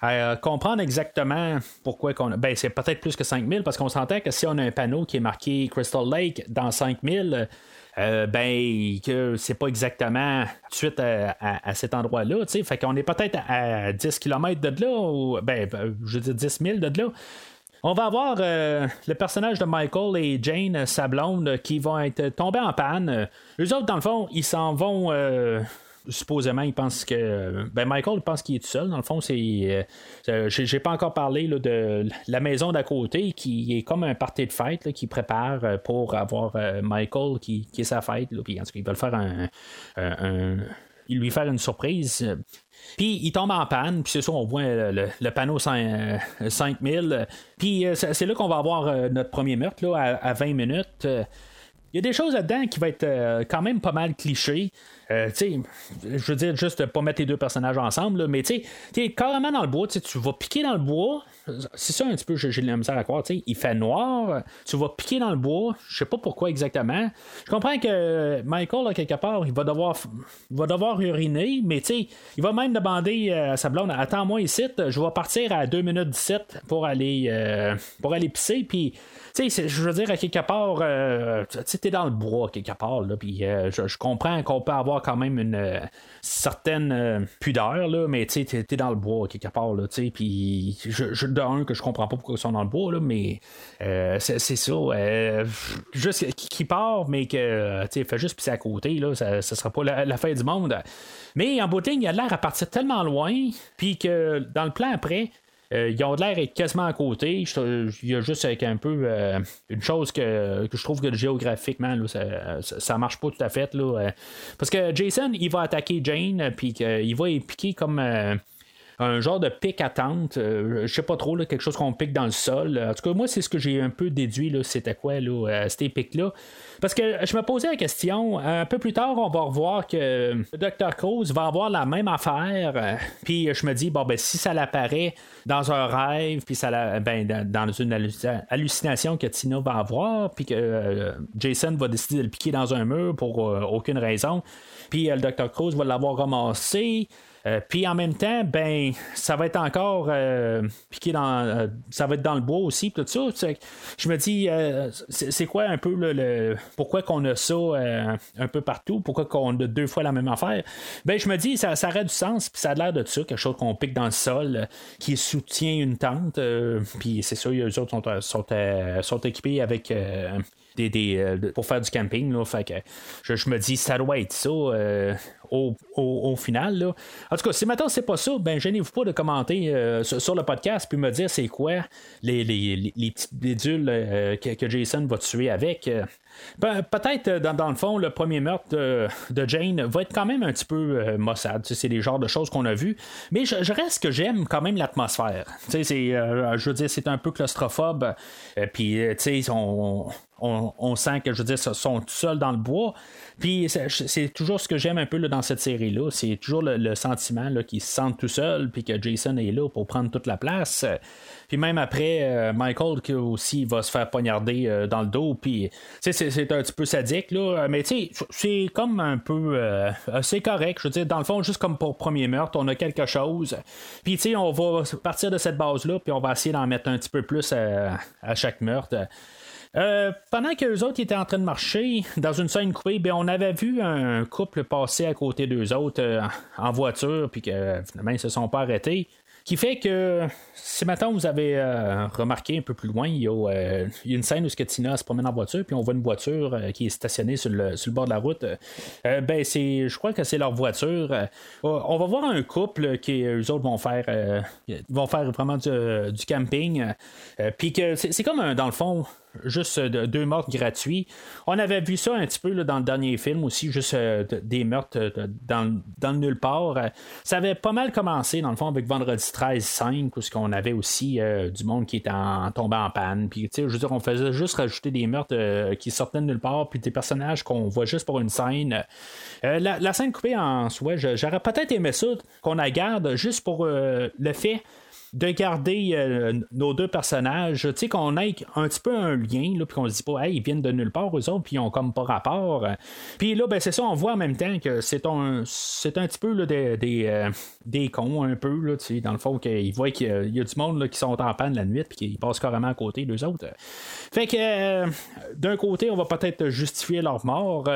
À euh, comprendre exactement pourquoi qu'on. Ben, c'est peut-être plus que 5000 parce qu'on s'entend que si on a un panneau qui est marqué Crystal Lake dans 5000, euh, ben, que c'est pas exactement suite à, cet endroit-là, tu sais. Fait qu'on est peut-être à 10 km de là, ou, ben, ben, je veux dire 10 000 de là. On va avoir euh, le personnage de Michael et Jane, sa blonde, euh, qui vont être tombés en panne. Eux autres, dans le fond, ils s'en vont. euh, supposément, ils pensent que. Ben, Michael il pense qu'il est tout seul. Dans le fond, c'est. euh, euh, j'ai, pas encore parlé là, de la maison d'à côté qui est comme un party de fête qui prépare euh, pour avoir euh, Michael qui, qui est sa fête. Puis en tout cas, ils veulent faire un- un- il lui faire une surprise. Puis il tombe en panne, puis c'est ça, on voit euh, le, le panneau 5, euh, 5000. Puis euh, c'est là qu'on va avoir euh, notre premier meurtre là, à, à 20 minutes. Euh, Il y a des choses là-dedans qui vont être euh, quand même pas mal clichés. Euh, je veux dire, juste pas mettre les deux personnages ensemble, là, mais tu carrément dans le bois, tu vas piquer dans le bois, c'est ça un petit peu, j'ai de la misère à croire. tu sais, Il fait noir, tu vas piquer dans le bois, je sais pas pourquoi exactement. Je comprends que Michael, à quelque part, il va devoir, va devoir uriner, mais il va même demander à sa blonde Attends-moi ici, je vais partir à 2 minutes 17 pour aller, euh, pour aller pisser, puis. Tu sais, je veux dire, à quelque part, euh, tu sais, dans le bois, quelque part, là, puis euh, je, comprends qu'on peut avoir quand même une euh, certaine euh, pudeur, là, mais tu sais, t'es- dans le bois, quelque part, là, tu sais, puis je, je, un, que je comprends pas pourquoi ils sont dans le bois, là, mais c'est ça, juste qui, part, mais que, tu sais, fait juste pisser à côté, là, ça, sera pas la, fin du monde. Mais en bout de ligne, il a l'air à partir tellement loin, puis que dans le plan après, euh, ils ont l'air quasiment à côté. Il y a juste un peu euh, une chose que, que je trouve que géographiquement, ça, ça, marche pas tout à fait. Là, euh, parce que Jason, il va attaquer Jane, puis qu'il va y piquer comme. euh, un genre de pic à tente, euh, je sais pas trop, là, quelque chose qu'on pique dans le sol. En tout cas, moi, c'est ce que j'ai un peu déduit, c'était quoi, là, euh, ces pics-là. Parce que je me posais la question, un peu plus tard, on va revoir que Dr. Cruz va avoir la même affaire. puis je me dis, bon, ben, si ça l'apparaît dans un rêve, puis ça ben, dans une halluc- hallucination que Tina va avoir, puis que euh, Jason va décider de le piquer dans un mur pour euh, aucune raison, puis euh, le Dr. Cruz va l'avoir ramassé. Euh, puis en même temps, ben, ça va être encore euh, piqué dans. euh, ça va être dans le bois aussi, tout ça. Je me dis, c'est quoi un peu le. pourquoi qu'on a ça un peu partout? Pourquoi qu'on a deux fois la même affaire? Ben, je me dis, ça, ça aurait du sens, puis ça a l'air de ça, quelque chose qu'on pique dans le sol, qui soutient une tente. puis c'est sûr, eux autres sont équipés avec. Euh, pour faire du camping. Là, fait que je, je me dis, ça doit être ça euh, au, au- final. Là. En tout cas, si maintenant c'est pas ça, ben gênez-vous pas de commenter euh, sur, le podcast puis me dire c'est quoi les, les, les, les petites bidules que, que Jason va tuer avec. Peut-être euh, dans, le fond, le premier meurtre de, Jane va être quand même un petit peu euh, maussade. C'est les genres de choses qu'on a vues. Mais je, reste que j'aime quand même l'atmosphère. C'est, euh, je veux dire, c'est un peu claustrophobe. Euh, Puis, tu sais, on, on, sent que, je veux dire, sont seuls dans le bois. Puis, c'est, toujours ce que j'aime un peu là, dans cette série-là. C'est toujours le, sentiment qu'ils se sentent tout seuls, puis que Jason est là pour prendre toute la place. Euh, Puis même après, euh, Michael qui aussi va se faire poignarder euh, dans le dos. Puis, c'est, un petit peu sadique, là. Mais tu sais, c'est comme un peu. euh, c'est correct. Je veux dire, dans le fond, juste comme pour premier meurtre, on a quelque chose. Puis, tu sais, on va partir de cette base-là, puis on va essayer d'en mettre un petit peu plus à chaque meurtre. Euh, pendant que les autres étaient en train de marcher dans une scène coupée, ben, on avait vu un couple passer à côté d'eux autres euh, en voiture, puis que euh, finalement ils se sont pas arrêtés. Qui fait que ce matin, vous avez remarqué un peu plus loin, il y, a, une scène où Tina se promène en voiture, puis on voit une voiture qui est stationnée sur le, bord de la route. Ben, c'est, je crois que c'est leur voiture. On va voir un couple qui eux autres vont faire, vont faire vraiment du, camping, puis que c'est, c'est comme dans le fond juste euh, de- deux meurtres gratuits. On avait vu ça un petit peu dans le dernier film aussi, juste euh, de- des meurtres euh, dans, dans le nulle part. Ça avait pas mal commencé, dans le fond, avec Vendredi 13-5, où ce qu'on avait aussi du monde qui était en, tombé en panne. Puis, je veux dire, on faisait juste rajouter des meurtres qui sortaient de nulle part, puis des personnages qu'on voit juste pour une scène. La, la scène coupée en soi, j'aurais peut-être aimé ça, qu'on la garde juste pour le fait de garder euh, nos deux personnages, tu sais, qu'on ait un petit peu un lien, là, puis qu'on se dit pas, hey, ils viennent de nulle part, eux autres, puis ils ont comme pas rapport. Puis là, ben, c'est ça, on voit en même temps que c'est un, c'est un petit peu là, des, des, euh, des cons, un peu, là, tu sais, dans le fond, qu'ils voient qu'il y a, du monde là, qui sont en panne la nuit, puis qu'ils passent carrément à côté d'eux autres. Fait que, euh, d'un côté, on va peut-être justifier leur mort.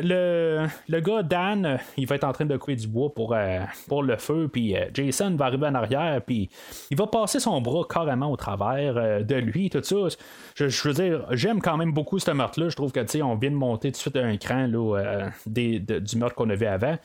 Le, le gars, Dan, euh, il va être en train de couper du bois pour, euh, pour le feu, puis euh, Jason va arriver en arrière, puis il va passer son bras carrément au travers de lui, tout ça. Je, veux dire, j'aime quand même beaucoup ce meurtre-là. Je trouve que, tu on vient de monter tout de suite un cran là, euh, du meurtre qu'on avait avant.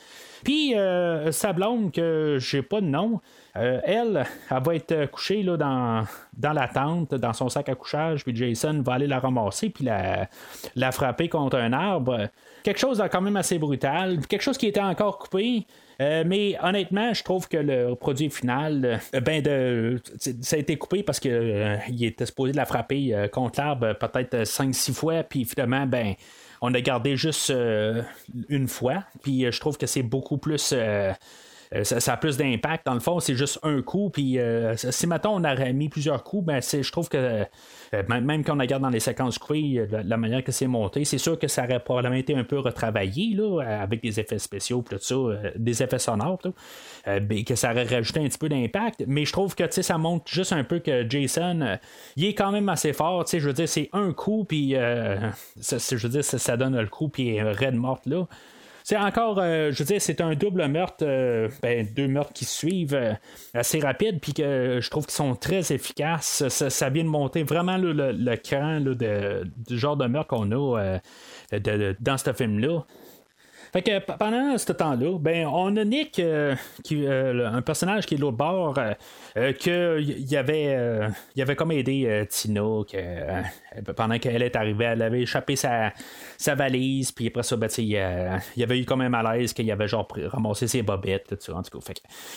Puis, euh, sa blonde, que j'ai pas de nom, euh, elle, elle va être couchée là, dans, dans la tente, dans son sac à couchage, puis Jason va aller la ramasser, puis la, la frapper contre un arbre. Quelque chose de quand même assez brutal, quelque chose qui était encore coupé. Euh, mais honnêtement, je trouve que le produit final, euh, ben de, ça a été coupé parce qu'il était supposé de la frapper euh, contre l'arbre peut-être 5-6 fois, puis finalement, ben, on a gardé juste euh, une fois. Puis euh, je trouve que c'est beaucoup plus. euh, euh, ça, a plus d'impact. Dans le fond, c'est juste un coup. Puis euh, si maintenant on aurait mis plusieurs coups, ben, je trouve que euh, même même quand on regarde dans les séquences coupées, la, la manière que c'est monté, c'est sûr que ça aurait probablement été un peu retravaillé là, avec des effets spéciaux, tout ça, euh, des effets sonores, tout, euh, ben, que ça aurait rajouté un petit peu d'impact. Mais je trouve que ça montre juste un peu que Jason, euh, il est quand même assez fort. Je veux dire, c'est un coup, puis euh, je veux dire, ça, ça donne le coup, puis il est raide morte là. C'est encore, euh, je veux dire, c'est un double meurtre, euh, ben, deux meurtres qui suivent euh, assez rapide, puis que je trouve qu'ils sont très efficaces. Ça, vient de monter vraiment le, cran de- du genre de meurtre qu'on a dans ce film-là. Fait que pendant ce temps-là, ben on a Nick, qui, un personnage qui est l'autre bord, euh, que y- avait, avait comme aidé Tina, pendant qu'elle est arrivée, elle avait échappé sa, sa valise, puis après ça, ben, tu il y avait eu comme un malaise qu'il avait genre ramassé ses bobettes, tout ça, en tout cas.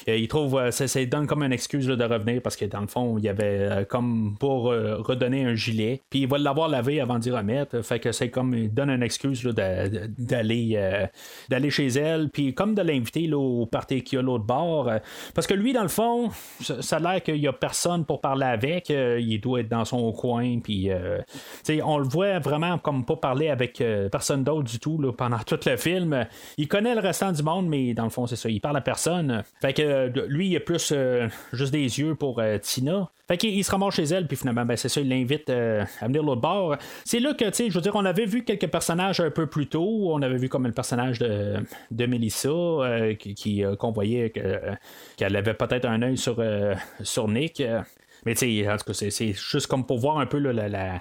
Euh, il trouve, euh, ça, ça donne comme une excuse de revenir parce que dans le fond, il y avait euh, comme pour euh, redonner un gilet, puis il va l'avoir lavé avant d'y remettre, fait que c'est comme, il donne une excuse d'aller euh, chez elle, puis comme de l'inviter au party qu'il y a l'autre bord, euh, parce que lui, dans le fond, ça, a l'air qu'il y a personne pour parler avec, euh, il doit être dans son coin, puis euh, on le voit vraiment comme pas parler avec euh, personne d'autre du tout là, pendant tout le film. Il connaît le restant du monde, mais dans le fond, c'est ça, il parle à personne. Fait que euh, lui, il a plus euh, juste des yeux pour Tina. Fait qu'il il se ramasse chez elle, puis finalement, ben, c'est ça, il l'invite à venir l'autre bord. C'est là que, je veux dire, on avait vu quelques personnages un peu plus tôt. On avait vu comme le personnage de, de Melissa, qui, qu'on voyait que, qu'elle avait peut-être un œil sur, sur Nick. Mais tu sais, en tout cas, c'est, juste comme pour voir un peu la, la,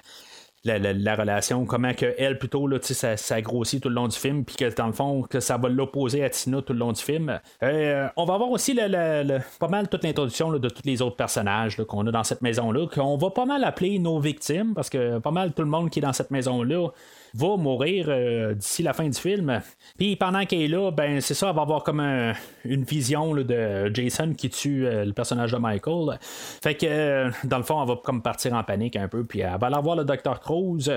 la, la- la relation, comment que elle plutôt là, ça, ça grossit tout le long du film, puis que dans le fond que ça va l'opposer à Tina tout le long du film. Euh, on va avoir aussi pas mal toute l'introduction de tous les autres personnages qu'on a dans cette maison là, qu'on va pas mal appeler nos victimes, parce que pas mal tout le monde qui est dans cette maison là va mourir euh, d'ici la fin du film. Puis pendant qu'elle est là, ben c'est ça, elle va avoir comme un- une vision de Jason qui tue euh, le personnage de Michael. Fait que euh, dans le fond, elle va comme partir en panique un peu, puis elle va aller voir le Dr. Cruz.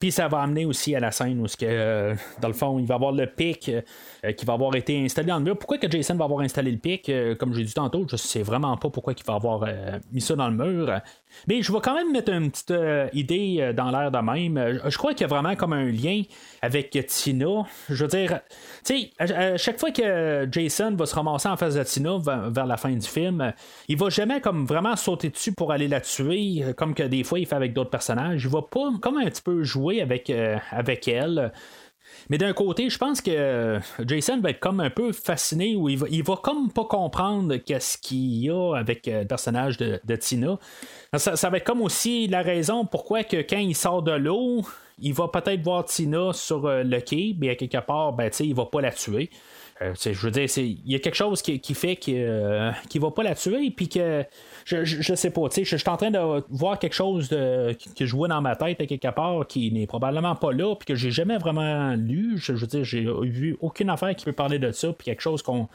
Puis ça va amener aussi à la scène où, que, dans le fond, il va avoir le pic qui va avoir été installé dans le mur. Pourquoi que Jason va avoir installé le pic? Euh, Comme j'ai dit tantôt, je sais vraiment pas pourquoi il va avoir euh, mis ça dans le mur. Mais je vais quand même mettre une petite euh, idée euh, dans l'air de même. Euh, Je crois qu'il y a vraiment comme un lien avec Tina. Je veux dire, tu sais, à, chaque fois que Jason va se ramasser en face de Tina vers, la fin du film, euh, il va jamais comme vraiment sauter dessus pour aller la tuer, euh, comme que des fois il fait avec d'autres personnages. Il va pas comme un petit peu jouer avec, euh, avec elle. Mais d'un côté, je pense que euh, Jason va être comme un peu fasciné ou il va, comme pas comprendre qu'est-ce qu'il y a avec euh, le personnage de, de Tina. Ça, ça va être comme aussi la raison pourquoi que quand il sort de l'eau, il va peut-être voir Tina sur euh, le quai, mais à quelque part, ben, il va pas la tuer. Euh, je veux dire, il y a quelque chose qui, qui fait qu'il euh, qu'il va pas la tuer, puis que je, je, sais pas, je, je suis en train de voir quelque chose de, que je vois dans ma tête quelque part qui n'est probablement pas là, puis que j'ai jamais vraiment lu. Je, veux dire, j'ai vu aucune affaire qui peut parler de ça, puis quelque chose qu'on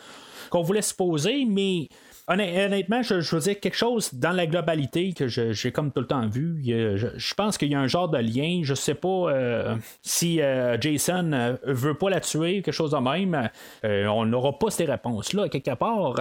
voulait se poser, mais honnêtement, je, je veux dire quelque chose dans la globalité que j'ai comme tout le temps vu. Je, pense qu'il y a un genre de lien. Je sais pas euh, si euh, Jason euh, veut pas la tuer, quelque chose de même. Euh, on n'aura pas ces réponses-là, quelque part.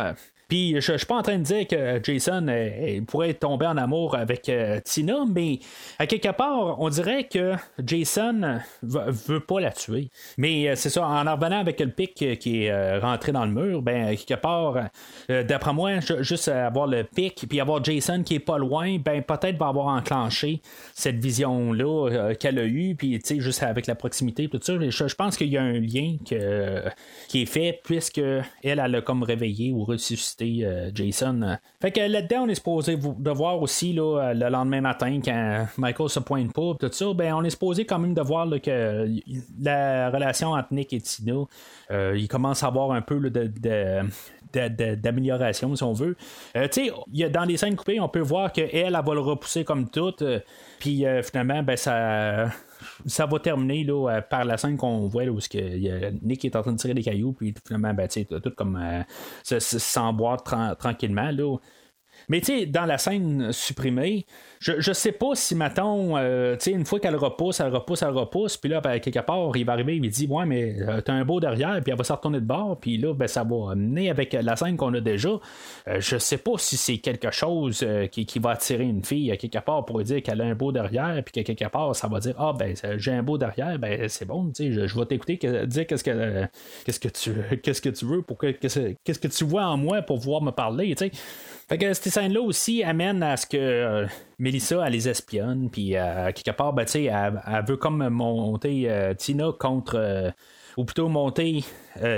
Puis je, je suis pas en train de dire que Jason euh, pourrait tomber en amour avec euh, Tina, mais à quelque part, on dirait que Jason veut, veut pas la tuer. Mais euh, c'est ça, en en revenant avec le pic qui est rentré dans le mur, ben quelque part, d'après moi, ju- juste avoir le pic puis avoir Jason qui est pas loin, ben peut-être va avoir enclenché cette vision-là euh, qu'elle a eue, puis tu sais, juste avec la proximité, tout ça. Je, je pense qu'il y a un lien qui est fait puisque elle, elle a comme réveillé ou ressuscité euh, Jason. Fait que là-dedans, on est supposé de voir aussi là, euh, le lendemain matin quand Michael se pointe pas, tout ça, ben on est supposé quand même de voir que la relation entre Nick et euh, il commence à avoir un peu de, d'amélioration, si on veut. Euh, tu sais, dans les scènes coupées, on peut voir qu'elle, elle, va le repousser comme tout. euh, puis euh, finalement, ben, ça, ça va terminer là, euh, par la scène qu'on voit là, où Nick est en train de tirer des cailloux, puis finalement, ben, tout comme euh, se- s'emboîte tran- tranquillement. Là. Mais tu sais, dans la scène supprimée, je, je sais pas si, mettons, euh, une fois qu'elle repousse, elle repousse, elle repousse, puis là, ben, quelque part, il va arriver, il dit, ouais, mais euh, t'as un beau derrière, puis elle va se retourner de bord, puis là, ben, ça va mener avec la scène qu'on a déjà. Euh, je sais pas si c'est quelque chose euh, qui, qui va attirer une fille à quelque part pour dire qu'elle a un beau derrière, puis que quelque part, ça va dire, ah, ben, j'ai un beau derrière, ben, c'est bon, tu sais, je, je vais t'écouter, que- dire qu'est-ce que, qu'est-ce que tu, qu'est-ce que tu veux, pour que, qu'est-ce, qu'est-ce que tu vois en moi pour pouvoir me parler, tu sais. Fait que cette scène-là aussi amène à ce que euh, Melissa, elle les espionne, puis euh, quelque part, ben, elle, elle veut comme monter euh, Tina contre, euh, ou plutôt monter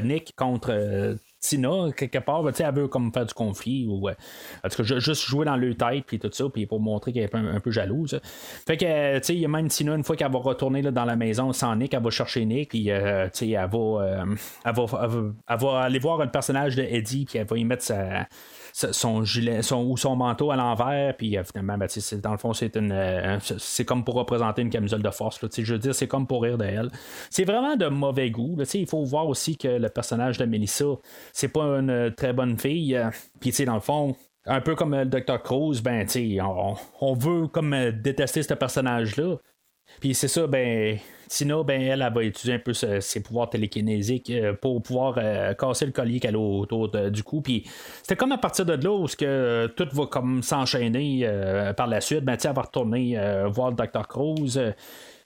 Nick contre Tina, quelque part, ben, elle veut comme faire du conflit, ou en tout cas, ju- juste jouer dans le tête, puis tout ça, puis pour montrer qu'elle est un, peu jalouse. Fait que, tu sais, il y a même Tina, une fois qu'elle va retourner là, dans la maison sans Nick, elle va chercher Nick, puis, tu sais, elle va, elle, va, elle, va, aller voir le personnage de Eddie, puis elle va y mettre sa- son gilet son, ou son manteau à l'envers puis euh, finalement ben, c'est- dans le fond c'est une euh, c'est- comme pour représenter une camisole de force là, je veux dire c'est comme pour rire de elle c'est vraiment de mauvais goût là, il faut voir aussi que le personnage de Melissa c'est pas une euh, très bonne fille puis dans le fond un peu comme le Dr. Cruz, ben, on, on veut comme détester ce personnage-là. Puis c'est ça, ben, Tina, ben, elle, va utiliser un peu ses pouvoirs télékinésiques euh, pour pouvoir euh, casser le collier qu'elle a autour du cou. Puis c'était comme à partir de là où que, tout va comme s'enchaîner euh, par la suite. Ben, elle va retourner voir le Dr. Cruz.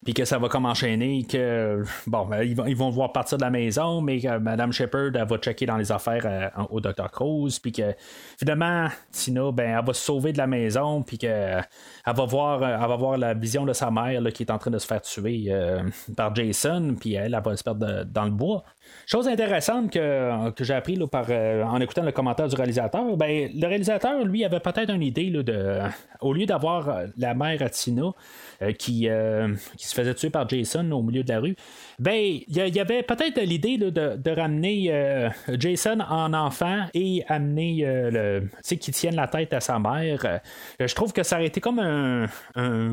Puis que ça va comme enchaîner que bon ben, ils, vont, ils vont voir partir de la maison mais que Madame Shepard va checker dans les affaires euh, au Dr Cruz puis que finalement Tina ben elle va se sauver de la maison puis que elle va voir elle va voir la vision de sa mère là, qui est en train de se faire tuer euh, par Jason puis elle, elle va se perdre dans le bois Chose intéressante que, j'ai appris euh, en écoutant le commentaire du réalisateur, ben, le réalisateur, lui, avait peut-être une idée de. Au lieu d'avoir euh, la mère à Tina qui, euh, qui se faisait tuer par Jason au milieu de la rue, ben, il y, avait peut-être l'idée de, ramener euh, Jason en enfant et amener euh, le. Qu'il tienne la tête à sa mère. Euh, je trouve que ça aurait été comme un,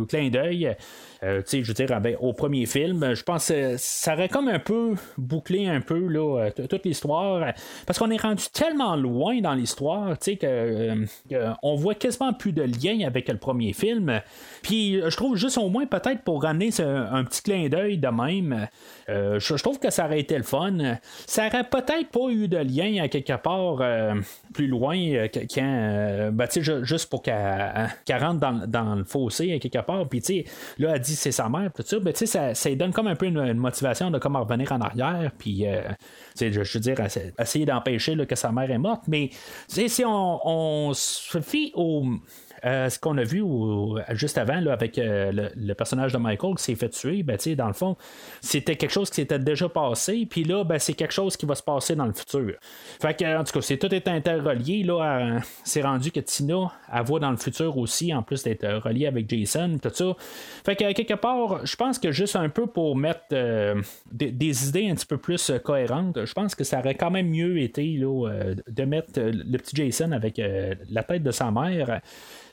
clin d'œil. Euh, je veux dire, ben, au premier film, je pense que ça aurait comme un peu bouclé un peu là, toute l'histoire. Parce qu'on est rendu tellement loin dans l'histoire, tu sais, que, on voit quasiment plus de lien avec le premier film. Puis je trouve juste au moins peut-être pour ramener un petit clin d'œil de même, euh, je, trouve que ça aurait été le fun. Ça aurait peut-être pas eu de lien à quelque part euh, plus loin euh, ben, juste pour qu'elle qu'elle rentre dans, le fossé à quelque part. Puis tu sais, là, elle dit c'est sa mère, tout ça. Ben, tu sais, ça, donne comme un peu une, motivation de comment revenir en arrière. Puis, je, je veux dire, essa- essayer d'empêcher que sa mère est morte. Mais si on, on se fie au. Euh, ce qu'on a vu juste avant là, avec euh, le, personnage de Michael qui s'est fait tuer, ben, dans le fond, c'était quelque chose qui s'était déjà passé, puis là, ben, c'est quelque chose qui va se passer dans le futur. Fait que, en tout cas, c'est tout est interrelié. C'est rendu que Tina, elle voit dans le futur aussi, en plus d'être euh, reliée avec Jason, tout ça. Fait que, quelque part, je pense que juste un peu pour mettre des, des idées un petit peu plus cohérentes, je pense que ça aurait quand même mieux été là, de mettre le petit Jason avec la tête de sa mère.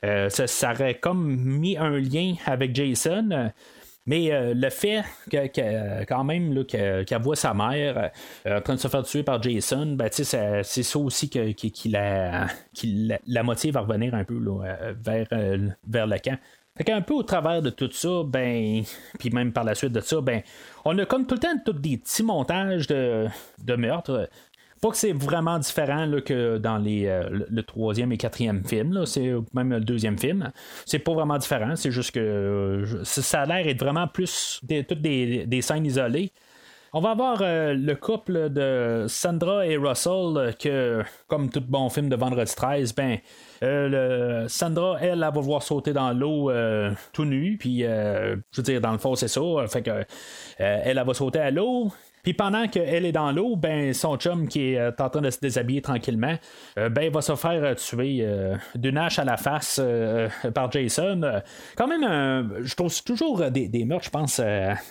Euh, ça, aurait comme mis un lien avec Jason. mais euh, le fait que, quand même qu'elle voit sa mère euh, en train de se faire tuer par Jason, ben, c'est ça aussi que- qui, la, la, motive à revenir un peu là, vers, vers le camp. Fait qu'un peu au travers de tout ça, ben, puis même par la suite de ça, ben, on a comme tout le temps tous des petits montages de, de meurtres. Pas que c'est vraiment différent là, que dans les, euh, le, troisième et quatrième film, c'est même le deuxième film. C'est pas vraiment différent, c'est juste que euh, ça a l'air d'être vraiment plus des, toutes des, des scènes isolées. On va avoir euh, le couple de Sandra et Russell, que, comme tout bon film de Vendredi 13, ben, le- Sandra, elle, elle va voir sauter dans l'eau tout nu, puis, euh, je veux dire, dans le fond, c'est ça. Que, elle va sauter à l'eau. Puis pendant qu'elle est dans l'eau, ben son chum qui est euh, en train de se déshabiller tranquillement, euh, ben il va se faire euh, tuer d'une hache à la face par Jason. Quand même, je trouve toujours des, des meurtres, je pense,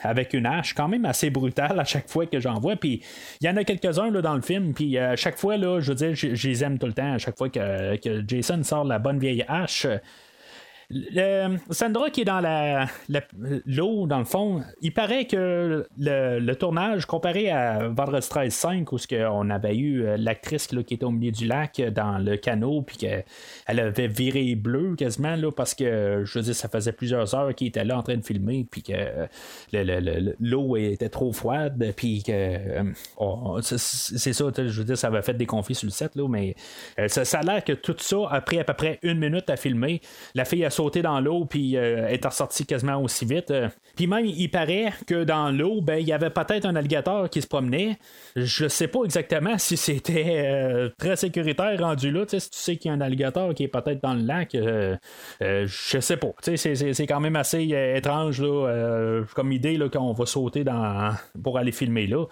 avec une hache, quand même assez brutal à chaque fois que j'en vois. Puis il y en a quelques-uns dans le film, puis à chaque fois, là, je veux dire, je les aime tout le temps. À chaque fois que, que Jason sort la bonne vieille hache. Sandra qui est dans la, l'eau, dans le fond, il paraît que le, tournage, comparé à Vendredi 13 5, où on avait eu euh, l'actrice qui était au milieu du lac euh, dans le canot, puis qu'elle avait viré bleu quasiment, là, parce que, je veux dire, ça faisait plusieurs heures qu'il était là en train de filmer, puis que euh, le- le- le- l'eau était trop froide, puis que. c'est, ça, je veux dire, ça avait fait des conflits sur le set, là, mais ça, ça a l'air que tout ça a pris à peu près une minute à filmer. La fille a sauté dans l'eau, puis euh, est ressortie quasiment aussi vite. Euh, Puis même, il paraît que dans l'eau, ben, il y avait peut-être un alligator qui se promenait. Je sais pas exactement si c'était euh, très sécuritaire rendu là. Si tu sais qu'il y a un alligator qui est peut-être dans le lac, euh, euh, je sais pas. C'est, quand même assez étrange là, comme idée là, qu'on va sauter dans, pour aller filmer là.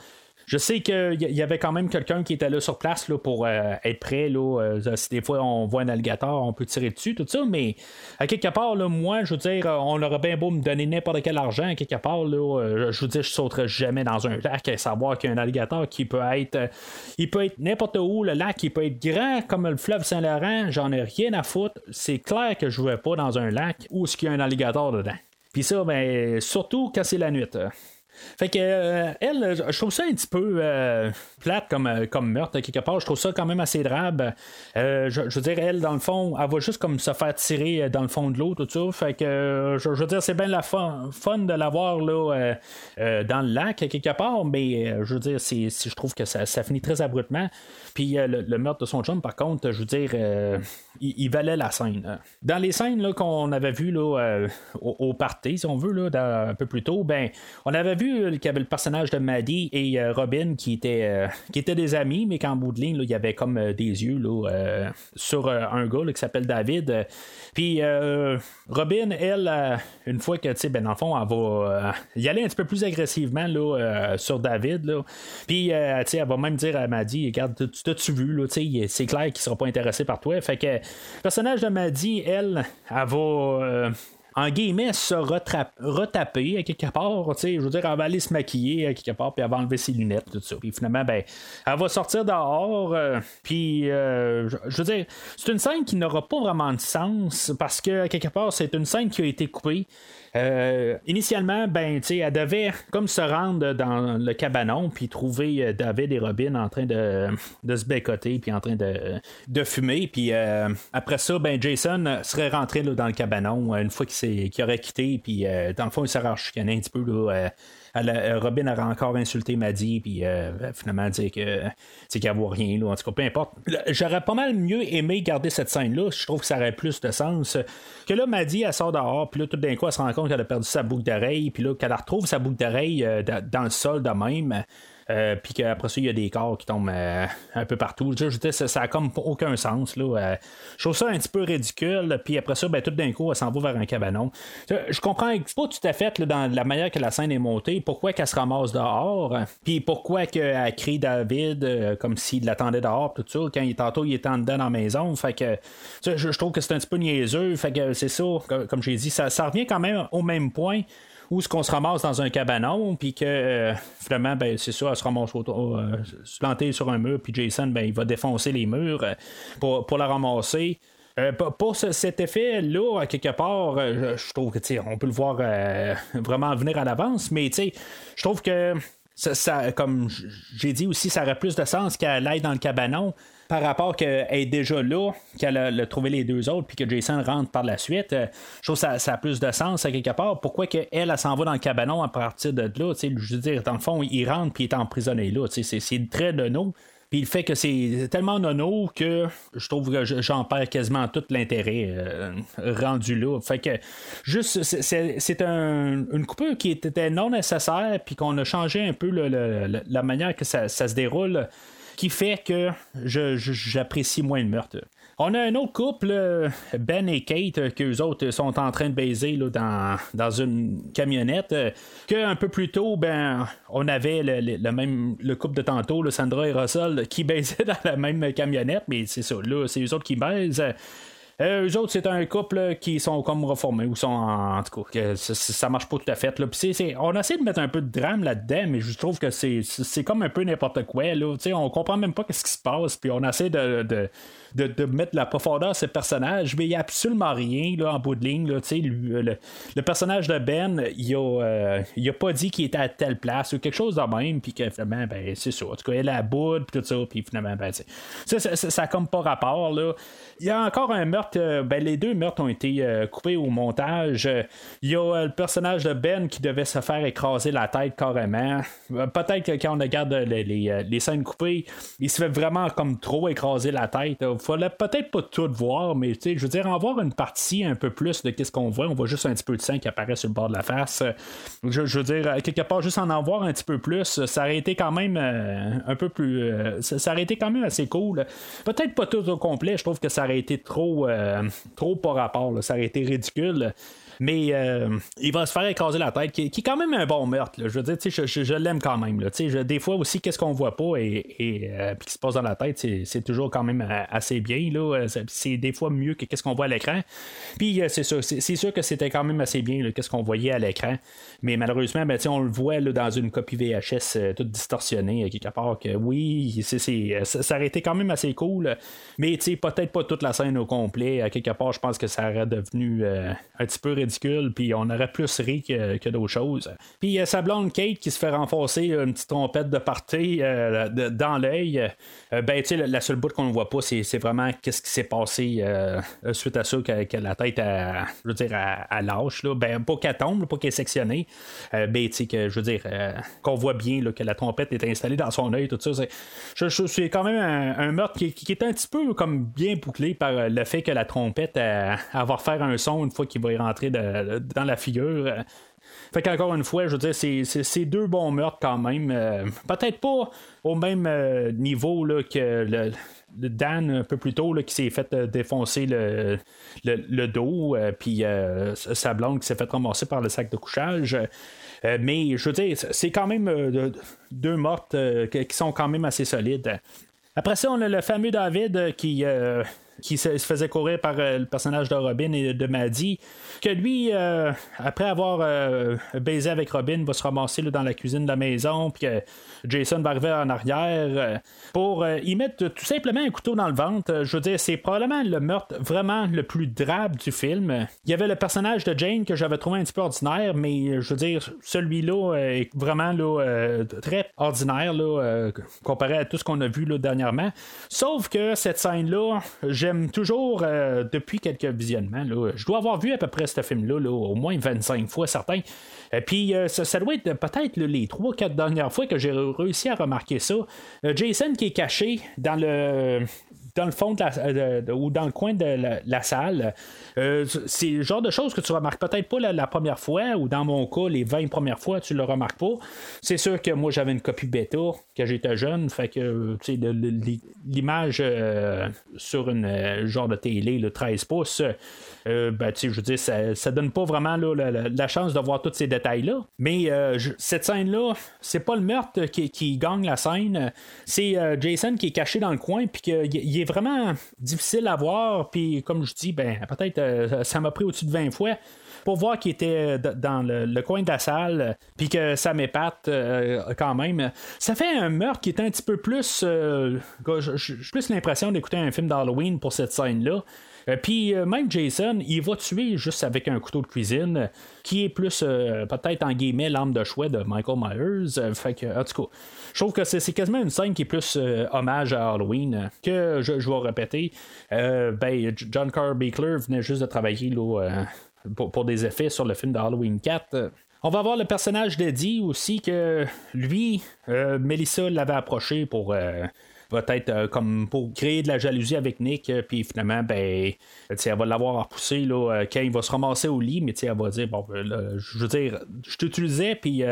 Je sais qu'il y avait quand même quelqu'un qui était là sur place pour euh, être prêt. Euh, si des fois on voit un alligator, on peut tirer dessus, tout ça, mais à quelque part, là, moi, je veux dire, on aurait bien beau me donner n'importe quel argent, à quelque part, là, euh, je veux dire, je sauterais jamais dans un lac à savoir qu'il y a un alligator qui peut être. euh, il peut être n'importe où, le lac, il peut être grand comme le fleuve Saint-Laurent, j'en ai rien à foutre. C'est clair que je ne vais pas dans un lac où il y a un alligator dedans. Puis ça, ben, surtout quand c'est la nuit. Fait que euh, elle, je trouve ça un petit peu euh, plate comme, euh, comme meurtre quelque part. Je trouve ça quand même assez drabe. Je, veux dire, elle, dans le fond, elle va juste comme se faire tirer dans le fond de l'eau, tout ça. Fait que je, veux dire, c'est bien la fun, fun de l'avoir là dans le lac quelque part, mais je veux dire, c'est- je trouve que ça, ça finit très abruptement. Puis le, le meurtre de son chum, par contre, je veux dire, il, valait la scène. Dans les scènes qu'on avait vues là, euh, au, au party, si on veut, là, un peu plus tôt, ben, on avait vu euh, qu'il y avait le personnage de Maddie et euh, Robin qui étaient, qui étaient des amis, mais qu'en bout de ligne, là, il y avait comme des yeux là, sur un gars qui s'appelle David. Puis Robin, elle, une fois que, tu sais, ben, dans le fond, elle va y aller un petit peu plus agressivement là, sur David. Là. Puis, tu sais, elle va même dire à Maddie, regarde, tu t'as-tu vu, là, c'est clair qu'il sera pas intéressé par toi. Fait que le personnage de Maddie, elle, elle va. euh, en guillemets, se retaper à quelque part. Je veux dire, elle va aller se maquiller à quelque part, puis elle va enlever ses lunettes, tout ça. Puis finalement, ben, elle va sortir dehors. euh, puis, euh, je veux dire, c'est une scène qui n'aura pas vraiment de sens parce que, à quelque part, c'est une scène qui a été coupée. Euh, initialement, ben, elle devait comme se rendre dans le cabanon puis trouver euh, David et Robin en train de, de se bécoter puis en train de, de fumer. Puis euh, après ça, ben, Jason serait rentré dans le cabanon une fois qu'il, s'est- aurait quitté. Puis dans le fond, il serait chicané un petit peu. Là, euh, a- Robin aurait encore insulté Maddie, puis euh, finalement dire que c'est qu'elle voit rien. Là. En tout cas, peu importe. J'aurais pas mal mieux aimé garder cette scène-là. Je trouve que ça aurait plus de sens. Que là, Maddie, elle sort dehors, puis là, tout d'un coup, elle se rend compte qu'elle a perdu sa boucle d'oreille, puis là, qu'elle retrouve sa boucle d'oreille euh, dans le sol de même. Euh, puis qu'après ça, il y a des corps qui tombent euh, un peu partout. Je, dis, ça, ça a comme aucun sens. Là. Euh, je trouve ça un petit peu ridicule. Puis après ça, ben, tout d'un coup, elle s'en va vers un cabanon. Je comprends pas tout à fait là, dans la manière que la scène est montée, pourquoi qu'elle se ramasse dehors, puis pourquoi qu'elle crie David comme s'il l'attendait dehors, tout ça, quand il, tantôt il était en dedans dans la maison. Fait que je, je trouve que c'est un petit peu niaiseux. Fait que c'est ça, comme, comme j'ai dit, ça revient quand même au même point où ce qu'on se ramasse dans un cabanon, puis que euh, finalement, ben, c'est ça, elle se ramasse autour, euh, se planter sur un mur, puis Jason, ben, il va défoncer les murs euh, pour, pour la ramasser. Pour pour ce- cet effet-là, à quelque part, je, trouve que on peut le voir vraiment venir à l'avance, mais je trouve que ça, comme j'ai dit aussi, ça aurait plus de sens qu'elle aille dans le cabanon par rapport qu'elle est déjà là, qu'elle a, trouvé les deux autres, puis que Jason rentre par la suite. Euh, je trouve que ça, a plus de sens à quelque part. Pourquoi qu'elle, elle, elle s'en va dans le cabanon à partir de là? Je veux dire, dans le fond, il rentre puis il est emprisonné là. C'est, très de nous. Puis le fait que c'est tellement nono que je trouve que je- j'en perds quasiment tout l'intérêt euh, rendu là. Fait que juste, c'est- c'est c'est un- une coupure qui était non nécessaire, puis qu'on a changé un peu la manière que ça se déroule, qui fait que j'apprécie moins le meurtre. On a un autre couple, euh, Ben et Kate, euh, qu'eux autres sont en train de baiser là, dans, une camionnette. euh, que un peu plus tôt, ben, on avait le, le- le même le couple de tantôt, là, Sandra et Russell, qui baisaient dans la même camionnette, mais c'est ça, là, c'est eux autres qui baisent. Euh, eux autres, c'est un couple qui sont comme reformés ou sont en, en tout cas, que ça, marche pas tout à fait. Là. C'est- c'est- on essaie de mettre un peu de drame là-dedans, mais je trouve que c'est, comme un peu n'importe quoi. Là. Tu sais, On comprend même pas ce qui se passe, puis on essaie de, de, de mettre de la profondeur à ces personnages, mais il n'y a absolument rien là, en bout de ligne. Là, Tu sais, le, le- le personnage de Ben, il a, euh, a pas dit qu'il était à telle place ou quelque chose de même, puis que finalement, ben, c'est ça. En tout cas, elle a bout, puis tout ça, puis finalement, ben, ça, ça, ça, ça comme pas rapport. Là. Il y a encore un meurtre, euh, ben, les deux meurtres ont été euh, coupés au montage. Euh, Il y a euh, le personnage de Ben qui devait se faire écraser la tête carrément. Euh, Peut-être que quand on regarde les, les, euh, les scènes coupées, il se fait vraiment comme trop écraser la tête. Il fallait peut-être pas tout voir, mais je veux dire, en voir une partie un peu plus de qu'est-ce qu'on voit. On voit juste un petit peu de sang qui apparaît sur le bord de la face. Euh, Je, veux dire, euh, quelque part, juste en en voir un petit peu plus, ça aurait été quand même euh, un peu plus. euh, ça, aurait été quand même assez cool. Peut-être pas tout au complet, je trouve que ça aurait été trop, euh, trop par rapport. Ça aurait été ridicule. Mais euh, il va se faire écraser la tête, qui, est quand même un bon meurtre. Je veux dire, je, je- je l'aime quand même. là. Je- des fois aussi, qu'est-ce qu'on voit pas et, et euh, qui se passe dans la tête, c'est, toujours quand même euh, assez bien. Euh, C'est, des fois mieux que qu'est-ce qu'on voit à l'écran. Puis c'est ça, c'est, sûr que c'était quand même assez bien, qu'est-ce qu'on voyait à l'écran. Mais malheureusement, ben, on le voit là, dans une copie VHS toute distorsionnée, quelque part, que oui, ça, aurait été quand même assez cool. Mais peut-être pas toute la scène au complet. À quelque part, je pense que ça aurait devenu un petit peu ridicule, puis on aurait plus ri que, que d'autres choses. Puis euh, sa blonde Kate qui se fait renforcer une petite trompette de party euh, dans l'œil. Euh, ben, tu sais, la, seule bout qu'on ne voit pas, c'est, vraiment qu'est-ce qui s'est passé suite à ça, que, la tête, a, je veux dire, à, à lâche. Là. Ben, pas qu'elle tombe, pas qu'elle est sectionnée. Ben, tu sais, que, je veux dire, qu'on voit bien que la trompette est installée dans son œil, tout ça. C'est, je, je- quand même un, meurtre qui, est un petit peu comme bien bouclé par le fait que la trompette, va faire un son une fois qu'il va y rentrer dans la figure. Fait qu'encore une fois, je veux dire, c'est, deux bons meurtres quand même. Euh, peut-être pas au même euh, niveau là, que le, Dan un peu plus tôt là, qui s'est fait euh, défoncer le, le, dos, puis sa blonde qui s'est fait ramasser par le sac de couchage. Mais je veux dire, c'est quand même de- deux mortes qui sont quand même assez solides. Après ça, on a le fameux David qui, qui se faisait courir par euh, le personnage de Robin et de Maddie. Que lui, euh, après avoir euh, baisé avec Robin, va se ramasser dans la cuisine de la maison, puis que Jason va arriver en arrière pour y mettre tout simplement un couteau dans le ventre. Je veux dire, c'est probablement le meurtre vraiment le plus drabe du film. Il y avait le personnage de Jane que j'avais trouvé un petit peu ordinaire, mais je veux dire, celui-là est vraiment là, très ordinaire là, comparé à tout ce qu'on a vu là, dernièrement. Sauf que cette scène-là, j'aime toujours euh, depuis quelques visionnements. là. Je dois avoir vu à peu près ce film-là là, au moins 25 fois, certains. Euh, Puis euh, ça, doit être peut-être les 3-4 dernières fois que j'ai réussi à remarquer ça. Jason qui est caché dans le dans le fond de la- euh, ou dans le coin de la, salle. Euh, c'est le genre de choses que tu remarques peut-être pas la, première fois, ou dans mon cas, les 20 premières fois, tu le remarques pas. C'est sûr que moi, j'avais une copie bêta quand j'étais jeune, fait que le- l'image euh, sur une euh, genre de télé, le 13 pouces, euh, ben, je veux dire, ça, ça donne pas vraiment la, chance de voir tous ces détails-là. Mais euh, cette scène-là, c'est pas le meurtre qui, gagne la scène, c'est euh, Jason qui est caché dans le coin, puis qu'il il est vraiment difficile à voir, puis comme je dis, ben peut-être euh, ça m'a pris au-dessus de 20 fois pour voir qu'il était dans le, coin de la salle, puis que ça m'épate quand même. Ça fait un meurtre qui est un petit peu plus. j'ai plus l'impression d'écouter un film d'Halloween pour cette scène-là. Euh, Puis euh, même Jason, il va tuer juste avec un couteau de cuisine, euh, qui est plus peut-être en guillemets l'arme de choix de Michael Myers. Fait que, en tout cas, je trouve que c'est quasiment une scène qui est plus hommage à Halloween. Que je, je vais répéter, ben, John Carl Beekler venait juste de travailler là, pour, des effets sur le film de Halloween 4. Euh, On va voir le personnage d'Eddie aussi, que lui, euh, Melissa l'avait approché pour. euh, peut-être euh, comme pour créer de la jalousie avec Nick, euh, puis finalement, ben, elle va l'avoir repoussé là, euh, quand il va se ramasser au lit, mais elle va dire, bon, ben, là, je veux dire, je t'utilisais, puis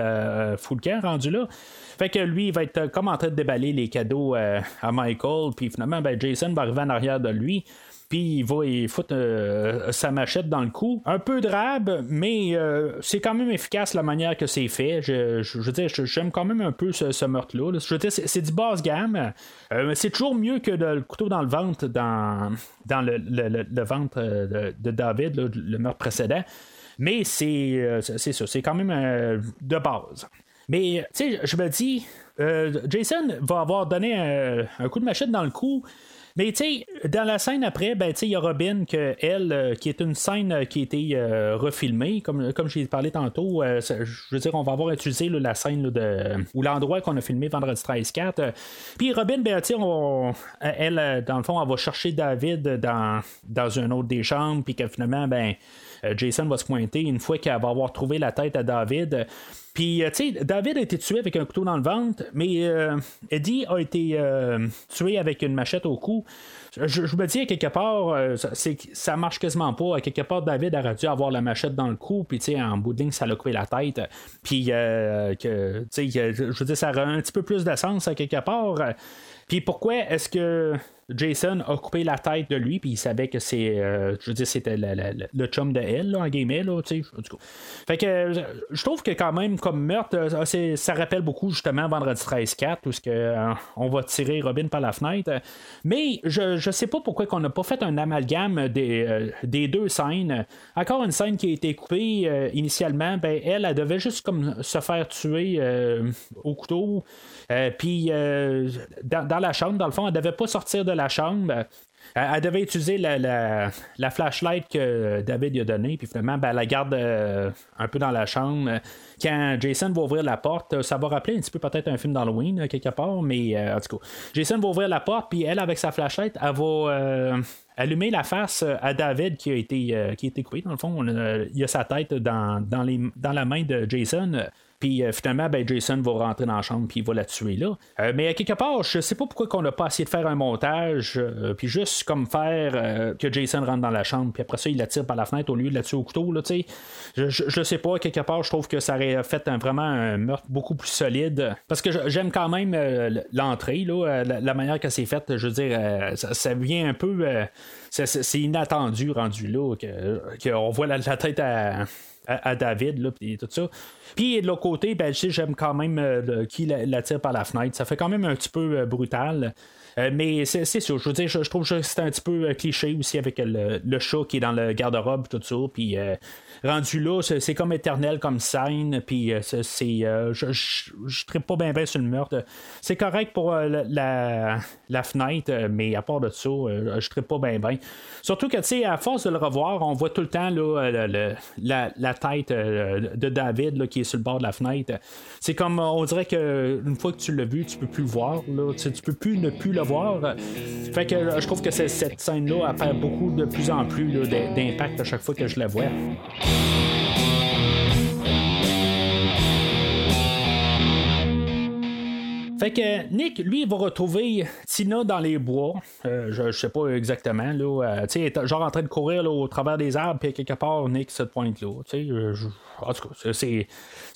fou le rendu là. Fait que lui, il va être comme en train de déballer les cadeaux à Michael, puis finalement, ben, Jason va arriver en arrière de lui. Puis il va y foutre euh, sa machette dans le cou. Un peu drabe, mais euh, c'est quand même efficace la manière que c'est fait. Je, veux dire, j'aime quand même un peu ce, meurtre-là. Je veux dire, c'est, du basse gamme. c'est toujours mieux que le couteau dans le ventre dans le, ventre de, David, le meurtre précédent. Mais c'est, c'est ça, c'est quand même de base. Mais, tu sais, je me dis, Jason va avoir donné un, coup de machette dans le cou. Mais tu sais, dans la scène après, ben, il y a Robin, que, elle, euh, qui est une scène euh, qui a été euh, refilmée, comme, comme j'ai parlé tantôt. je veux dire, on va avoir utilisé la scène de, ou l'endroit qu'on a filmé vendredi 13-4. Puis Robin, ben, on, elle, dans le fond, elle va chercher David dans, dans une autre des chambres, puis que finalement, ben, Jason va se pointer une fois qu'elle va avoir trouvé la tête à David. Puis, tu sais, David a été tué avec un couteau dans le ventre, mais Eddie a été tué avec une machette au cou. Je, me dis, à quelque part, euh, ça marche quasiment pas. À quelque part, David aurait dû avoir la machette dans le cou, puis en bout de ligne, ça l'a coupé la tête. Puis, euh, que, je veux dire, ça aurait un petit peu plus d'essence à quelque part. Puis pourquoi est-ce que Jason a coupé la tête de lui, puis il savait que c'est, euh, je veux dire, c'était le, chum de elle, en guillemets, là, tu sais. Fait que euh, je trouve que quand même, comme meurtre, euh, ça rappelle beaucoup justement Vendredi 13-4, où que, on va tirer Robin par la fenêtre. Mais je, je sais pas pourquoi qu'on n'a pas fait un amalgame des, des deux scènes. Encore une scène qui a été coupée initialement, ben elle, elle devait juste comme se faire tuer au couteau. puis dans, dans, la chambre, dans le fond, elle devait pas sortir de la chambre. Elle, devait utiliser la, flashlight que David lui a donnée, puis finalement, ben, elle la garde euh, un peu dans la chambre. Quand Jason va ouvrir la porte, ça va rappeler un petit peu peut-être un film d'Halloween, quelque part, mais euh, en tout cas, Jason va ouvrir la porte, puis elle, avec sa flashlight, elle va euh, allumer la face à David qui a été, qui a été coupé. Dans le fond, il a sa tête dans, dans, les, dans la main de Jason. Puis euh, finalement, ben, Jason va rentrer dans la chambre puis il va la tuer là. Euh, mais à quelque part, je sais pas pourquoi qu'on n'a pas essayé de faire un montage, euh, puis juste comme faire que Jason rentre dans la chambre, puis après ça, il la tire par la fenêtre au lieu de la tuer au couteau. Là, je, je, sais pas, à quelque part, je trouve que ça aurait fait vraiment un meurtre beaucoup plus solide. Parce que j'aime quand même l'entrée, là, la, manière que c'est fait. Je veux dire, ça, vient un peu. c'est inattendu rendu là, qu'on voit la, la tête à à, David, là, et tout ça. Puis de l'autre côté, ben, j'aime quand même euh, qui la, tire par la fenêtre. Ça fait quand même un petit peu euh, brutal. Euh, mais c'est sûr, je veux dire, je, trouve que c'est un petit peu cliché aussi avec le, le, chat qui est dans le garde-robe tout ça. Puis rendu là, c'est comme éternel comme scène, puis euh, c'est. Euh, je ne pas bien bien sur le meurtre. C'est correct pour euh, la, la, fenêtre, mais à part de ça, je ne pas bien bien. Surtout que, tu sais, à force de le revoir, on voit tout le temps là, la, la, tête de David qui est sur le bord de la fenêtre. C'est comme, on dirait qu'une fois que tu l'as vu, tu peux plus le voir. Là, tu, peux plus ne plus le voir. Fait que je trouve que cette scène-là, a fait beaucoup de plus en plus d'impact à chaque fois que je la vois. Fait que Nick, lui, il va retrouver Tina dans les bois. Euh, je, sais pas exactement. Là, euh, tu sais, genre en train de courir au travers des arbres, puis quelque part, Nick se pointe là. Tu sais, en tout cas, c'est,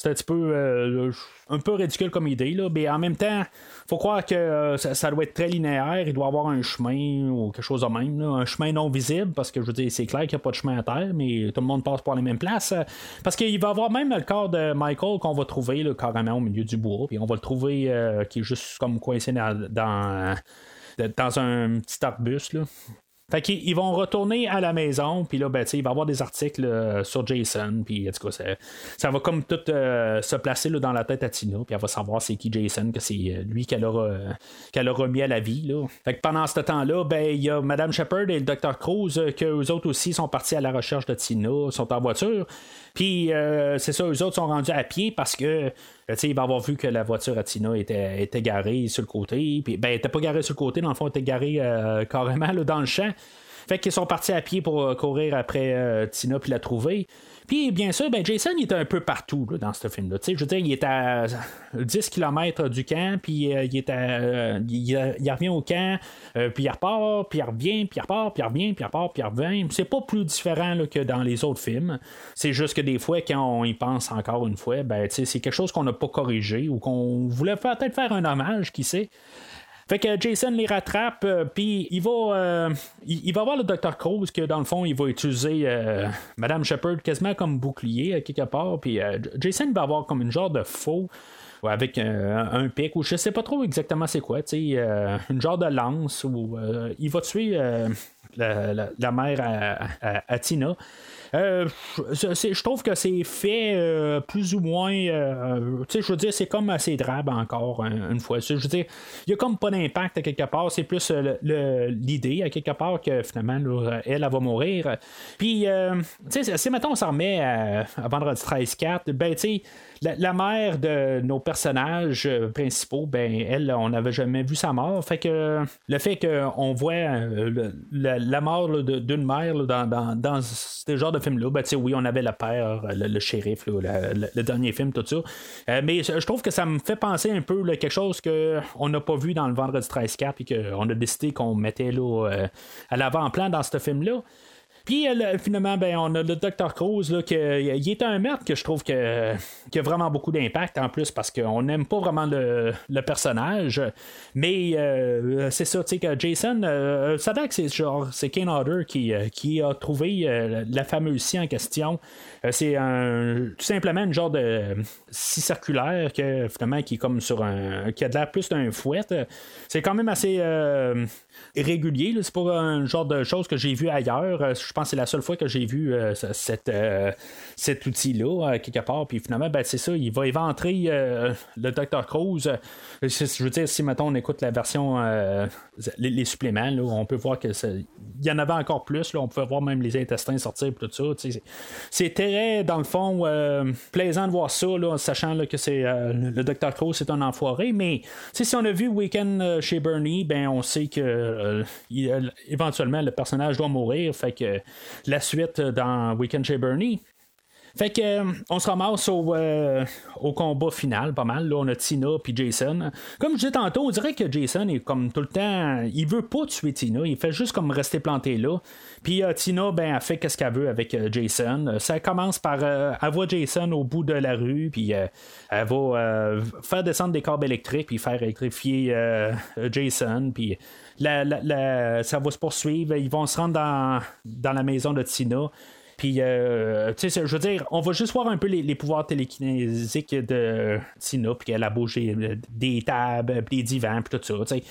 un petit peu. Euh, un peu ridicule comme idée, là, mais en même temps, faut croire que euh, ça, doit être très linéaire, il doit avoir un chemin ou quelque chose de même, un chemin non visible, parce que je veux dire, c'est clair qu'il n'y a pas de chemin à terre, mais tout le monde passe par les mêmes places. parce qu'il va y avoir même le corps de Michael qu'on va trouver là, carrément au milieu du bois, puis on va le trouver euh, qui est juste comme coincé dans, dans dans un petit arbuste. Là. Fait qu'ils vont retourner à la maison, puis là, ben, il va y avoir des articles euh, sur Jason, puis en tout cas, ça, va comme tout euh, se placer dans la tête à Tina, puis elle va savoir c'est qui Jason, que c'est euh, lui qu'elle a, qu'elle a remis à la vie. Là. Fait que pendant ce temps-là, ben, il y a Madame Shepard et le Dr. Cruz, que eux autres aussi sont partis à la recherche de Tina, sont en voiture. Puis c'est ça, eux autres sont rendus à pied parce que il va avoir vu que la voiture à Tina était, était garée sur le côté. Puis, ben, elle était pas garée sur le côté, dans le fond, elle était garée euh, carrément dans le champ. Fait qu'ils sont partis à pied pour euh, courir après euh, Tina puis la trouver. Puis bien sûr, ben, Jason il était un peu partout dans ce film-là. Je veux dire, il est à 10 km du camp, puis il, est il, revient au camp, puis il repart, puis il revient, puis il repart, puis il revient, puis il repart, puis il revient. C'est pas plus différent que dans les autres films. C'est juste que des fois, quand on y pense encore une fois, ben, c'est quelque chose qu'on n'a pas corrigé ou qu'on voulait peut-être faire un hommage, qui sait. Fait que Jason les rattrape, euh, puis il va euh, il, va voir le Dr. Cruz que dans le fond, il va utiliser euh, Madame Shepard quasiment comme bouclier à quelque part, puis euh, Jason va avoir comme une genre de faux avec euh, un pic ou je sais pas trop exactement c'est quoi, tu sais, euh, une genre de lance où euh, il va tuer euh, la, mère à Tina. Euh, je trouve que c'est fait euh, plus ou moins. euh, tu sais, je veux dire, c'est comme assez drabe encore hein, une fois. Je veux dire, il y a comme pas d'impact à quelque part. C'est plus euh, l'idée à quelque part que finalement, elle, va mourir. Puis, tu sais, si maintenant on s'en remet à, à Vendredi 13-4, ben, tu sais, la, la mère de nos personnages euh, principaux, ben, elle, on n'avait jamais vu sa mort. Euh, le fait qu'on voit euh, la, la mort d'une mère dans, ce genre de film-là, ben, oui, on avait le père, le, le shérif, la- le, dernier film, tout ça. Euh, mais je trouve que ça me fait penser un peu quelque chose qu'on n'a pas vu dans le Vendredi 13-4 et qu'on a décidé qu'on mettait là, euh, à l'avant-plan dans ce film-là. Puis euh, le- finalement, ben, on a le Dr. Cruz, là, que, il est un meurtre que je trouve que, qui a vraiment beaucoup d'impact en plus parce qu'on n'aime pas vraiment le, le personnage. Mais euh, c'est ça, tu sais, que Jason, euh, ça a l'air que c'est genre, c'est Kane Hodder qui, euh, qui a trouvé euh, la fameuse scie en question. Euh, c'est tout simplement une genre de scie circulaire que finalement qui est comme sur un. qui a l'air plus d'un fouet. C'est quand même assez euh, irrégulier. là. C'est pas un genre de chose que j'ai vu ailleurs. Euh, Je pense que c'est la seule fois que j'ai vu euh, ce- cette, euh, cet outil-là, euh, quelque part. Puis finalement, ben, c'est ça, il va éventrer le Dr. Cruz. Je veux dire, si maintenant on écoute la version, les, suppléments, là, on peut voir que il y en avait encore plus. Là, on pouvait voir même les intestins sortir, puis tout ça. C'est très, dans le fond, plaisant de voir ça, là, sachant là, que c'est le Dr. Cruz, c'est un enfoiré. Mais si on a vu Weekend chez Bernie, ben on sait que éventuellement le personnage doit mourir. Fait que la suite dans Weekend chez Bernie. Fait que euh, on se ramasse au, euh, au combat final, pas mal. Là, on a Tina puis Jason. Comme je disais tantôt, on dirait que Jason est comme tout le temps. Il veut pas tuer Tina. Il fait juste comme rester planté là. Puis euh, Tina, ben, elle fait qu'est-ce qu'elle veut avec Jason. Ça commence par. elle voit Jason au bout de la rue, puis elle va faire descendre des câbles électriques, puis faire électrifier Jason. Puis la- la- la- ça va se poursuivre. Ils vont se rendre dans, dans la maison de Tina. Puis, euh, tu sais, je veux dire, on va juste voir un peu les, les pouvoirs télékinésiques de Tina, puis qu'elle a bougé euh, des tables, des divans, puis tout ça, tu sais.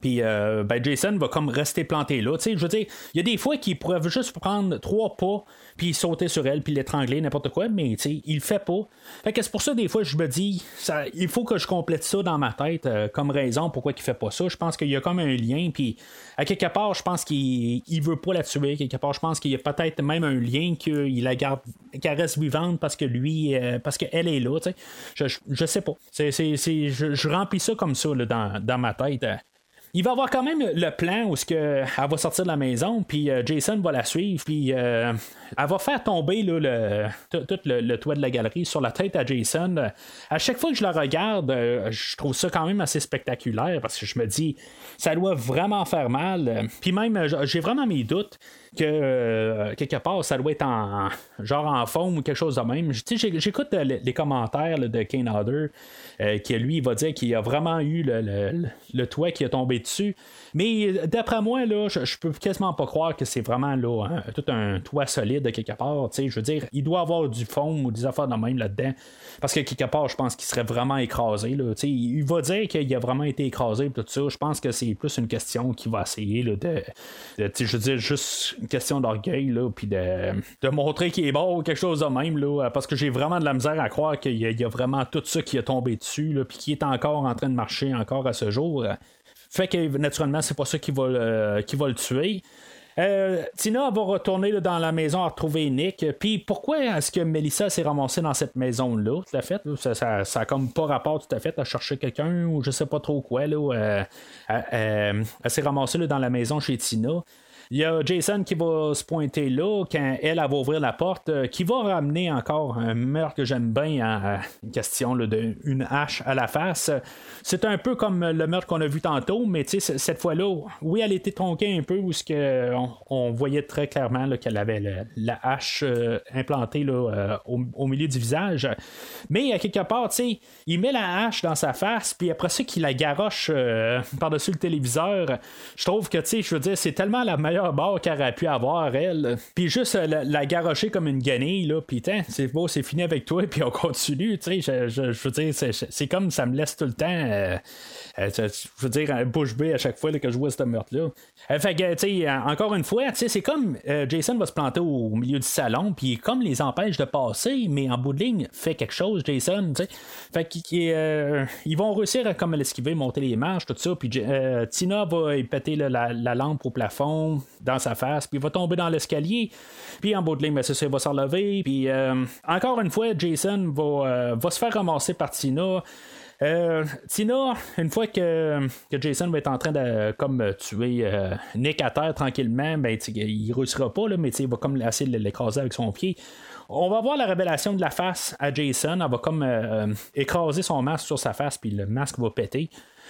Puis euh, ben Jason va comme rester planté là. Tu sais, je veux dire, il y a des fois qu'il pourrait juste prendre trois pas, puis sauter sur elle, puis l'étrangler, n'importe quoi, mais tu sais, il le fait pas. Fait que c'est pour ça, des fois, je me dis, ça, il faut que je complète ça dans ma tête euh, comme raison pourquoi il fait pas ça. Je pense qu'il y a comme un lien, puis à quelque part, je pense qu'il il veut pas la tuer. Quelque part, je pense qu'il y a peut-être même un lien qu'il la garde, qu'elle reste vivante parce que lui, euh, parce qu'elle est là, tu sais. Je, je, sais pas. C'est, c'est, c'est- je, je remplis ça comme ça là, dans, dans ma tête. Il va avoir quand même le plan où que elle va sortir de la maison, puis euh, Jason va la suivre, puis euh, elle va faire tomber le, tout, le, toit de la galerie sur la tête à Jason. À chaque fois que je la regarde, euh, je trouve ça quand même assez spectaculaire parce que je me dis, ça doit vraiment faire mal. Puis même, j'ai vraiment mes doutes que quelque part, ça doit être en genre en forme ou quelque chose de même. J'écoute les commentaires de Kane Hodder, euh, qui lui, il va dire qu'il a vraiment eu le, le- le- le toit qui a tombé dessus. Mais euh, d'après moi, là, je, peux quasiment pas croire que c'est vraiment là, tout un toit solide de quelque part. Je veux dire, il doit avoir du fond ou des affaires de même là-dedans. Parce que quelque part, je pense qu'il serait vraiment écrasé. Là. Il va dire qu'il a vraiment été écrasé tout ça. Je pense que c'est plus une question qu'il va essayer là, de, je veux dire, juste une question d'orgueil, puis de, montrer qu'il est bon ou quelque chose de même, là, parce que j'ai vraiment de la misère à croire qu'il y, a- vraiment tout ça qui a tombé dessus, puis qui est encore en train de marcher encore à ce jour. Fait que naturellement, c'est pas ça qui va le, qui va le tuer. Euh, Tina va retourner dans la maison à retrouver Nick. Puis pourquoi est-ce que Melissa s'est ramassée dans cette maison-là, tout à fait? Ça, ça, ça a comme pas rapport tout à fait à chercher quelqu'un ou je sais pas trop quoi. Là, euh, elle- elle s'est ramassée là, dans la maison chez Tina. Il y a Jason qui va se pointer là quand elle, va ouvrir la porte, euh, qui va ramener encore un meurtre que j'aime bien à une question d'une hache à la face. C'est un peu comme le meurtre qu'on a vu tantôt, mais cette fois-là, oui, elle était tronquée un peu où ce on, voyait très clairement qu'elle avait la hache euh, implantée euh, au, milieu du visage. Mais à quelque part, il met la hache dans sa face, puis après ça, qu'il la garoche par-dessus le téléviseur. Je trouve que, je veux dire, c'est tellement la meilleure barre qu'elle aurait pu avoir, elle. Puis juste la, la garocher comme une guenille, là, puis c'est beau, c'est fini avec toi, puis on continue, tu sais. Je, veux dire, c'est comme ça me laisse tout le temps, euh, euh, je veux dire, bouche bée à chaque fois que je vois ce meurtre-là. Euh, fait que, tu sais, encore une fois, tu sais, c'est comme Jason va se planter au, milieu du salon, puis comme les empêche de passer, mais en bout de ligne, fait quelque chose, Jason, tu sais. Fait qu'ils vont réussir à comme l'esquiver, monter les marches, tout ça, puis Tina va péter la, lampe au plafond dans sa face, puis il va tomber dans l'escalier. Puis en bout de ligne, ben, ça, il va se relever. Puis encore une fois, Jason va, euh, va se faire ramasser par Tina. Euh, Tina, une fois que, que, Jason va être en train de comme tuer euh, Nick à terre tranquillement, ben, il réussira pas, là, mais il va comme essayer de l'écraser avec son pied. On va voir la révélation de la face à Jason. Elle va comme écraser son masque sur sa face, puis le masque va péter.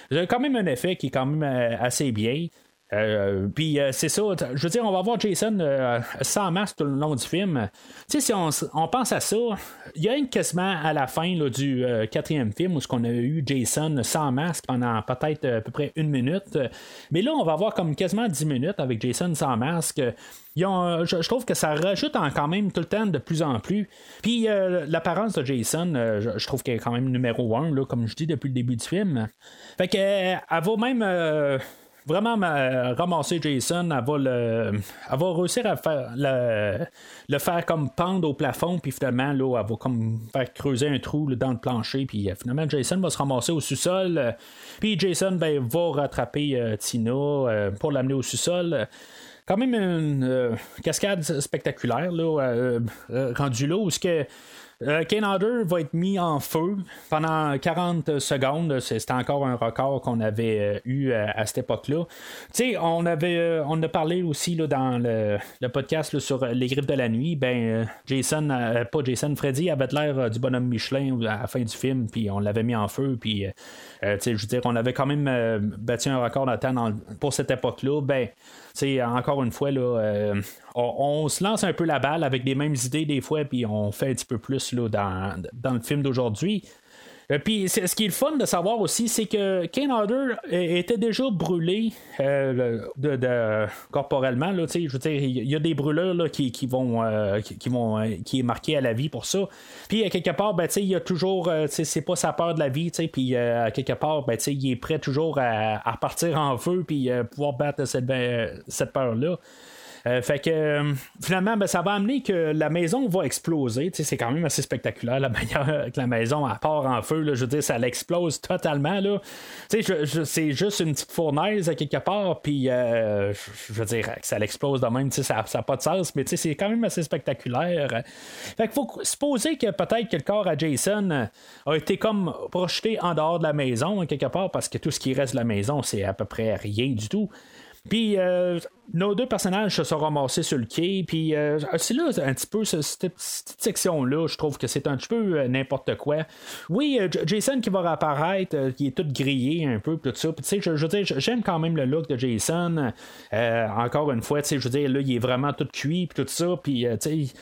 C'est quand même un effet qui est quand même assez bien. Euh, puis euh, c'est ça, je veux dire, on va voir Jason euh, sans masque tout le long du film. Tu sais, si on, pense à ça, il y a une quasiment à la fin du quatrième film où on a eu Jason sans masque pendant peut-être à peu près une minute. Mais là, on va avoir comme quasiment dix minutes avec Jason sans masque. je, trouve que ça rajoute quand même tout le temps de plus en plus. Puis l'apparence de Jason, je, trouve qu'elle est quand même numéro un, comme je dis depuis le début du film. Fait que elle va même vraiment ramasser Jason, elle va, le, elle va réussir à le, faire comme pendre au plafond, puis finalement, là, elle va comme faire creuser un trou dans le plancher, puis euh, finalement, Jason va se ramasser au sous-sol, euh, puis Jason ben, va rattraper euh, Tina pour l'amener au sous-sol. Quand même une cascade spectaculaire là, rendu là où ce que euh, va être mis en feu pendant 40 secondes. C'était encore un record qu'on avait euh, eu euh, à, cette époque-là. Tu sais, on avait euh, on a parlé aussi là, dans le, podcast sur les griffes de la nuit. Ben, Jason, pas Jason, Freddy avait l'air du bonhomme Michelin à la fin du film, puis on l'avait mis en feu, puis je veux dire, on avait quand même battu un record de temps pour cette époque-là. Ben, encore une fois, là, euh, on, se lance un peu la balle avec les mêmes idées des fois, puis on fait un petit peu plus là, dans le film d'aujourd'hui. Euh, puis ce qui est le fun de savoir aussi, c'est que Kane Hodder était déjà brûlé euh, corporellement. Je veux dire, il y a des brûleurs là, qui, vont, qui, vont qui est marqué à la vie pour ça. Puis à quelque part, ben, il y a toujours, c'est pas sa peur de la vie, puis à quelque part, ben, il est prêt toujours à, à partir en feu puis pouvoir battre cette, ben, cette peur-là. Euh, fait que euh, finalement, ben, ça va amener que la maison va exploser. C'est quand même assez spectaculaire la manière que la maison part en feu. je veux dire, ça l'explose totalement. c'est juste une petite fournaise à quelque part. Puis euh, je veux dire, que ça l'explose de même, ça n'a pas de sens, mais c'est quand même assez spectaculaire. Fait qu'il faut supposer que peut-être que le corps à Jason a été comme projeté en dehors de la maison, quelque part, parce que tout ce qui reste de la maison, c'est à peu près rien du tout. Puis nos deux personnages se sont ramassés sur le quai, puis euh, c'est là un petit peu cette, cette section-là, je trouve que c'est un petit peu euh, n'importe quoi. Oui, euh, Jason qui va réapparaître, qui est tout grillé un peu, tout ça. tu sais, je, veux dire, j'aime quand même le look de Jason. encore une fois, tu sais, je veux dire, là, il est vraiment tout cuit, puis tout ça, puis tu sais,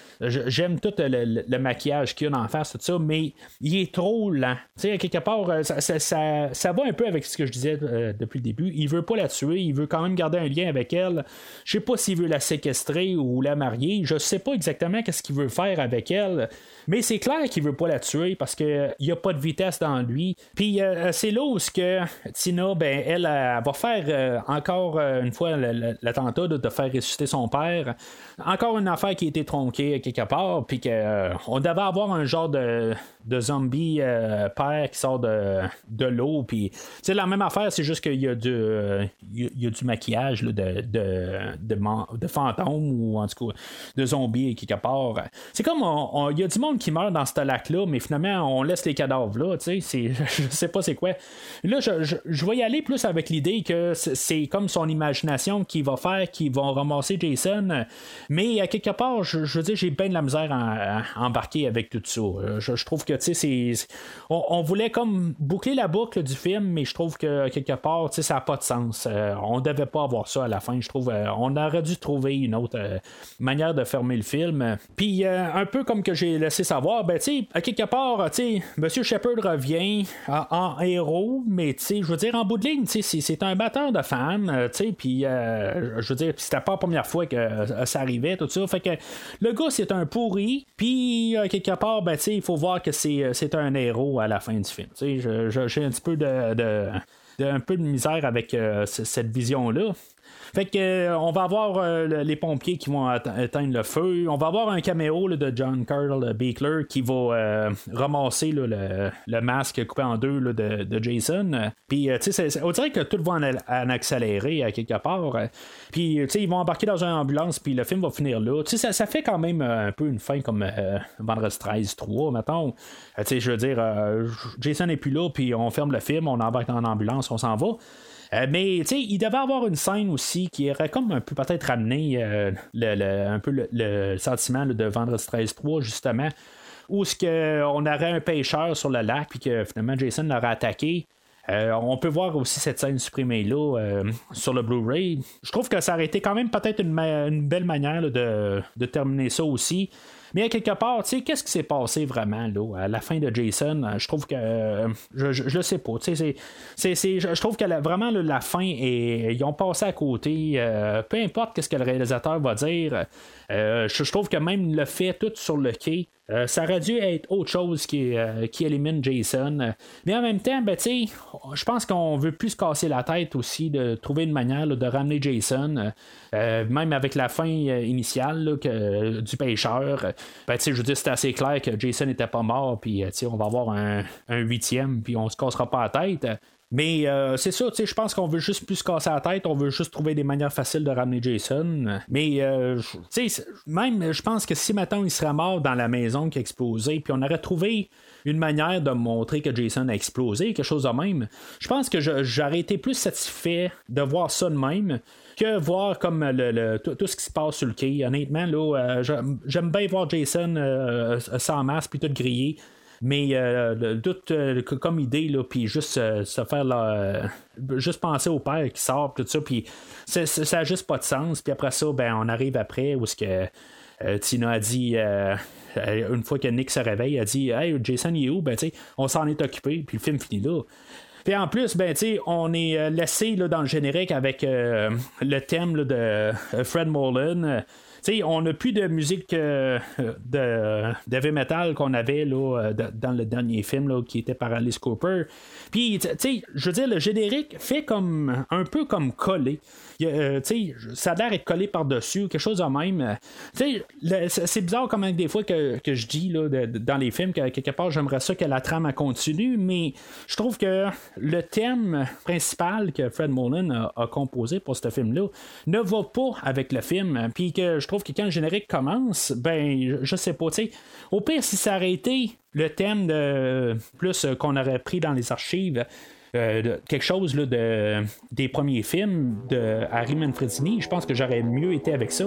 j'aime tout le, maquillage qu'il y a en face, tout ça, mais il est trop lent. Tu sais, quelque part, ça, ça, ça, va un peu avec ce que je disais depuis le début. Il veut pas la tuer, il veut quand même garder un lien avec elle. Je sais pas s'il veut la séquestrer ou la marier. Je sais pas exactement qu'est-ce qu'il veut faire avec elle. Mais c'est clair qu'il veut pas la tuer parce qu'il n'y a pas de vitesse dans lui. Puis euh, c'est là où que Tina, ben, elle, va faire euh, encore euh, une fois l'attentat de, faire ressusciter son père. Encore une affaire qui a été tronquée quelque part. Puis qu'on devait avoir un genre de, de zombie père qui sort de, de l'eau. Puis c'est la même affaire, c'est juste qu'il y, a du, il y a du maquillage de, de, de, fantômes ou en tout cas de zombies quelque part. C'est comme il y a du monde qui meurt dans ce lac-là, mais finalement on laisse les cadavres là. tu sais, Je sais pas c'est quoi. Là, je, je, je vais y aller plus avec l'idée que c'est- comme son imagination qui va faire, qui vont ramasser Jason. Mais à quelque part, je, je veux dire, j'ai bien de la misère à, embarquer avec tout ça. Euh, Je, trouve que tu sais, c'est- on, voulait comme boucler la boucle du film, mais je trouve que quelque part, tu sais, ça n'a pas de sens. Euh, on devait pas avoir ça à la fin. Je trouve, euh, on aurait dû trouver une autre euh, manière de fermer le film. Puis un peu comme que j'ai laissé savoir, ben tu à quelque part, tu Monsieur Shepard revient en, héros, mais tu je veux dire en bout de ligne, tu c'est- un batteur de fans, euh, tu puis euh, je veux dire, c'était pas la première fois que euh, ça arrivait, tout ça. Fait que le gars, c'est un pourri, puis quelque part, ben tu il faut voir que c'est un héros à la fin du film. Tu sais, j'ai un petit peu de, un peu de misère avec cette vision-là. Fait que euh, on va avoir euh, le- les pompiers qui vont éteindre le feu. On va avoir un caméo de John Carl Beekler qui va euh, ramasser le, masque coupé en deux de, Jason. Puis euh, tu sais, on dirait que tout va en, en accéléré à quelque part. Puis tu sais, ils vont embarquer dans une ambulance, puis le film va finir là. Tu sais, ça, fait quand même euh, un peu une fin comme euh, Vendredi 13 3, mettons. Euh, tu sais, je veux dire, euh, Jason n'est plus là, puis on ferme le film, on embarque dans l'ambulance, on s'en va. Euh, mais tu sais, il devait avoir une scène aussi qui aurait comme un peu peut-être ramené euh, le, le- un peu le, le sentiment là, de Vendredi 13 3 justement où ce que on aurait un pêcheur sur le lac puis que finalement Jason l'aurait attaqué. Euh, on peut voir aussi cette scène supprimée là euh, sur le Blu-ray. Je trouve que ça aurait été quand même peut-être une, belle manière là, de, de terminer ça aussi. Mais à quelque part, tu sais, qu'est-ce qui s'est passé vraiment là, à la fin de Jason? Euh, Je trouve que. euh, je, je, sais pas. Tu sais, je trouve que vraiment la fin, est, ils ont passé à côté. euh, peu importe qu'est-ce que le réalisateur va dire. je trouve que même le fait tout sur le quai. Euh, ça aurait dû être autre chose qui, euh, qui élimine Jason. Mais en même temps, ben, je pense qu'on veut plus se casser la tête aussi de trouver une manière de ramener Jason. euh, même avec la fin initiale du pêcheur. Ben, je veux dire, c'était assez clair que Jason n'était pas mort. Puis, on va avoir un, un huitième, puis on se cassera pas la tête. Mais euh, c'est ça, je pense qu'on veut juste plus se casser la tête, on veut juste trouver des manières faciles de ramener Jason. Mais, euh, même, je pense que si maintenant il serait mort dans la maison qui a explosé, puis on aurait trouvé une manière de montrer que Jason a explosé, quelque chose de même, je pense que j'aurais été plus satisfait de voir ça de même que voir comme le, tout, ce qui se passe sur le quai. Honnêtement, là, euh, j'aime- bien voir Jason euh, sans masque puis tout grillé. Mais euh, tout euh, que- comme idée, là, puis juste euh, se faire là, euh, juste penser au père qui sort, tout ça, puis ça n'a juste pas de sens. Puis après ça, ben, on arrive après où ce que euh, Tina a dit, euh, euh, une fois que Nick se réveille, a dit Hey, Jason, il est où Ben, on s'en est occupé, puis le film finit là. Puis en plus, ben, on est euh, laissé là, dans le générique avec euh, le thème de euh, Fred Molan. Euh, on n'a plus de musique euh, de d'heavy metal qu'on avait euh, dans le dernier film qui était par Alice Cooper. Puis, je veux dire, le générique fait comme un peu comme collé. Euh, ça a l'air d'être collé par-dessus, quelque chose de même. Euh, c'est bizarre comme des fois que, je dis dans les films que quelque part j'aimerais ça que la trame continue, mais je trouve que le thème principal que Fred Molan a, composé pour ce film-là ne va pas avec le film. Puis que je trouve que quand le générique commence, ben, je, sais pas, au pire, si ça aurait été le thème de plus euh, qu'on aurait pris dans les archives. Euh, quelque chose là, de, des premiers films de Harry Manfredini, je pense que j'aurais mieux été avec ça.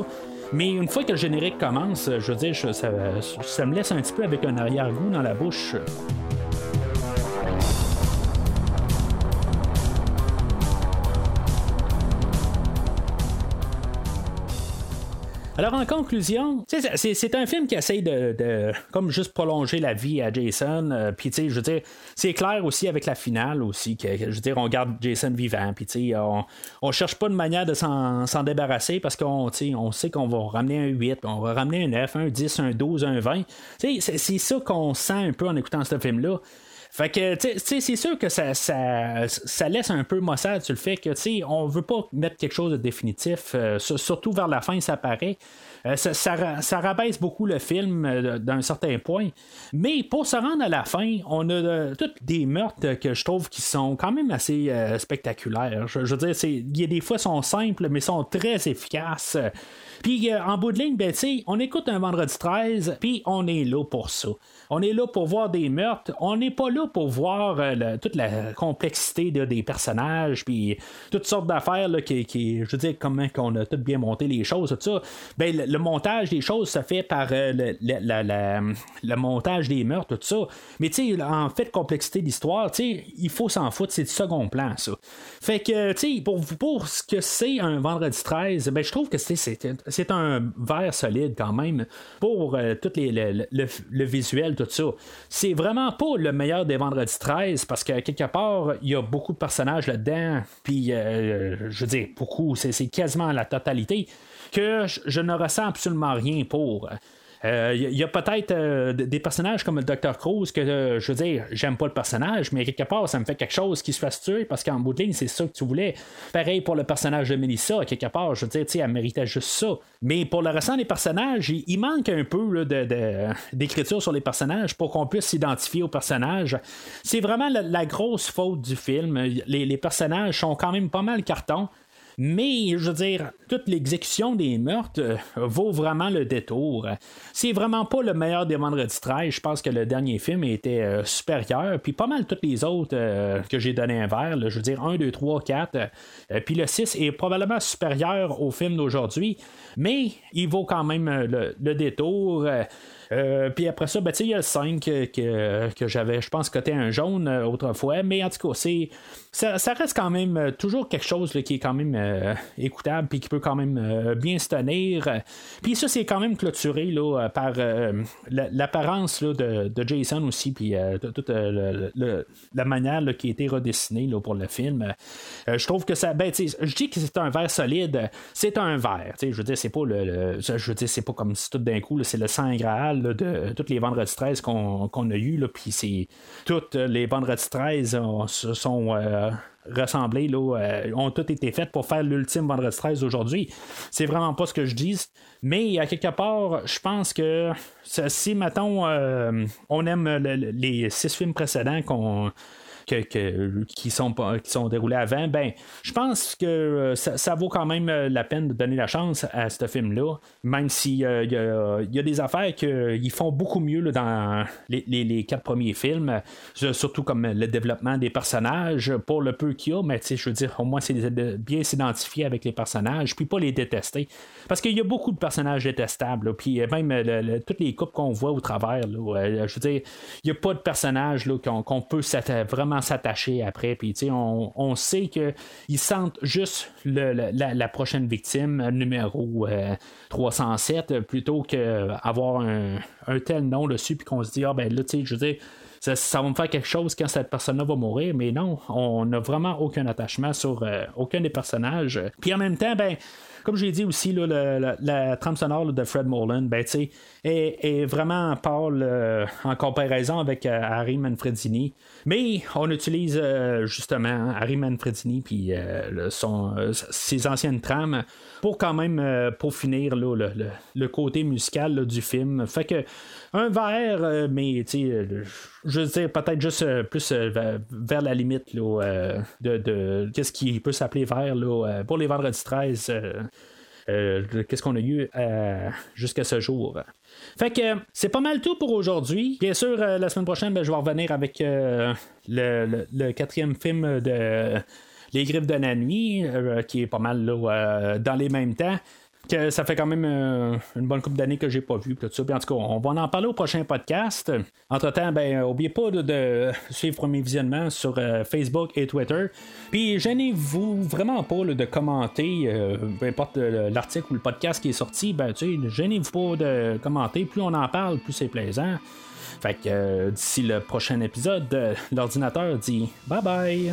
Mais une fois que le générique commence, je veux dire, ça me laisse un petit peu avec un arrière-goût dans la bouche. Alors en conclusion, c'est un film qui essaye de, comme juste prolonger la vie à Jason. euh, puis tu sais, je veux dire, c'est clair aussi avec la finale aussi que je veux dire, on garde Jason vivant. Puis tu sais, on, on cherche pas de manière de s'en débarrasser parce qu'on on sait qu'on va ramener un 8, puis on va ramener un 9, un 10, un 12, un 20. Tu sais, c'est ça qu'on sent un peu en écoutant ce film-là. Fait que, tu sais, c'est sûr que ça, laisse un peu maussade sur le fait que, tu sais, on veut pas mettre quelque chose de définitif, euh, surtout vers la fin, ça paraît. Euh, ça, rabaisse beaucoup le film euh, d'un certain point. Mais pour se rendre à la fin, on a toutes des meurtres que je trouve qui sont quand même assez spectaculaires. Je, veux dire, il y a des fois sont simples, mais sont très efficaces. Puis en bout de ligne, ben, on écoute un vendredi 13, puis on est là pour ça. On est là pour voir des meurtres. On n'est pas là pour voir euh, toute la complexité des personnages, puis toutes sortes d'affaires qui, qui, je veux dire, comment on a tout bien monté les choses, tout ça. Ben, le, montage des choses se fait par euh, le, montage des meurtres, tout ça. Mais tu sais, en fait, complexité d'histoire, il faut s'en foutre, c'est du second plan, ça. Fait que, tu sais, pour, pour ce que c'est un vendredi 13, ben, je trouve que c'est un verre solide quand même pour euh, tout le, visuel, tout ça. C'est vraiment pas le meilleur des vendredis 13 parce que quelque part, il y a beaucoup de personnages là-dedans, puis euh, je veux dire, beaucoup, c'est quasiment la totalité, que je ne ressens absolument rien pour. Il euh, y a, peut-être euh, des personnages comme le Dr. Cruz que euh, je veux dire, j'aime pas le personnage, mais quelque part, ça me fait quelque chose qui se fasse tuer parce qu'en bout de ligne, c'est ça que tu voulais. Pareil pour le personnage de Melissa, quelque part, je veux dire, elle méritait juste ça. Mais pour le restant des personnages, il, manque un peu d'écriture sur les personnages pour qu'on puisse s'identifier aux personnages. C'est vraiment la, grosse faute du film. Les, les personnages sont quand même pas mal carton. Mais, je veux dire, toute l'exécution des meurtres euh, vaut vraiment le détour. C'est vraiment pas le meilleur des vendredis 13. Je pense que le dernier film était euh, supérieur. Puis pas mal tous les autres euh, que j'ai donné un verre. je veux dire, 1, 2, 3, 4. puis le 6 est probablement supérieur au film d'aujourd'hui. Mais il vaut quand même le détour. Puis après ça, ben, il y a le 5 que, que, j'avais, je pense, côté un jaune autrefois. Mais en tout cas, c'est, ça, reste quand même euh, toujours quelque chose qui est quand même écoutable puis qui peut quand même bien se tenir. Puis ça, c'est quand même clôturé là, par l'apparence de, de, Jason aussi, puis toute la manière qui a été redessinée pour le film. je trouve que ça. Ben, je dis que c'est un verre solide. C'est un verre. Je veux dire, c'est pas le, je veux dire, c'est pas comme si tout d'un coup, c'est le sang Graal de tous les vendredis 13 qu'on a eu. Puis c'est toutes les vendredis 13 se sont euh, rassemblés, là, euh, ont toutes été faites pour faire l'ultime vendredi 13 aujourd'hui. C'est vraiment pas ce que je dis. Mais à quelque part, je pense que si, mettons, euh, on aime les six films précédents qu'on qui, sont, qui sont déroulés avant, ben, je pense que euh, ça, vaut quand même euh, la peine de donner la chance à ce film-là, même s'il euh, y, a des affaires qu'ils font beaucoup mieux dans les, quatre premiers films, surtout comme le développement des personnages, pour le peu qu'il y a, mais je veux dire, au moins, c'est bien s'identifier avec les personnages, puis pas les détester. Parce qu'il y a beaucoup de personnages détestables, puis même toutes les coupes qu'on voit au travers, je veux dire, il n'y a pas de personnages qu'on peut vraiment s'attacher après. Puis, on, on sait qu'ils sentent juste la, prochaine victime, numéro 307, euh, plutôt qu'avoir un, un tel nom dessus, puis qu'on se dit, ah ben là, tu sais, je veux dire, ça, va me faire quelque chose quand cette personne-là va mourir, mais non, on n'a vraiment aucun attachement sur euh, aucun des personnages. Puis en même temps, ben, comme j'ai dit aussi, là, la, trame sonore de Fred Molan ben, est, est, vraiment pâle euh, en comparaison avec euh, Harry Manfredini. Mais on utilise euh, justement Harry Manfredini puis son, ses anciennes trames pour quand même peaufiner le, le, côté musical du film. Fait que un verre, mais je veux dire peut-être juste plus vers la limite là, de, de qu'est-ce qui peut s'appeler vert là, pour les vendredis 13 euh, qu'est-ce qu'on a eu euh, jusqu'à ce jour. Fait que c'est pas mal tout pour aujourd'hui. Bien sûr, euh, la semaine prochaine, ben, je vais revenir avec le, quatrième film de Les Griffes de la Nuit, qui est pas mal dans les mêmes temps ça fait quand même euh, une bonne couple d'années que j'ai pas vu. Tout ça. en tout cas, on va en parler au prochain podcast. Entre-temps, ben, n'oubliez pas de, suivre mes visionnements sur euh, Facebook et Twitter. Puis gênez-vous vraiment pas de commenter, euh, peu importe l'article ou le podcast qui est sorti, ben, gênez-vous pas de commenter. Plus on en parle, plus c'est plaisant. Fait que d'ici le prochain épisode, l'ordinateur dit bye bye.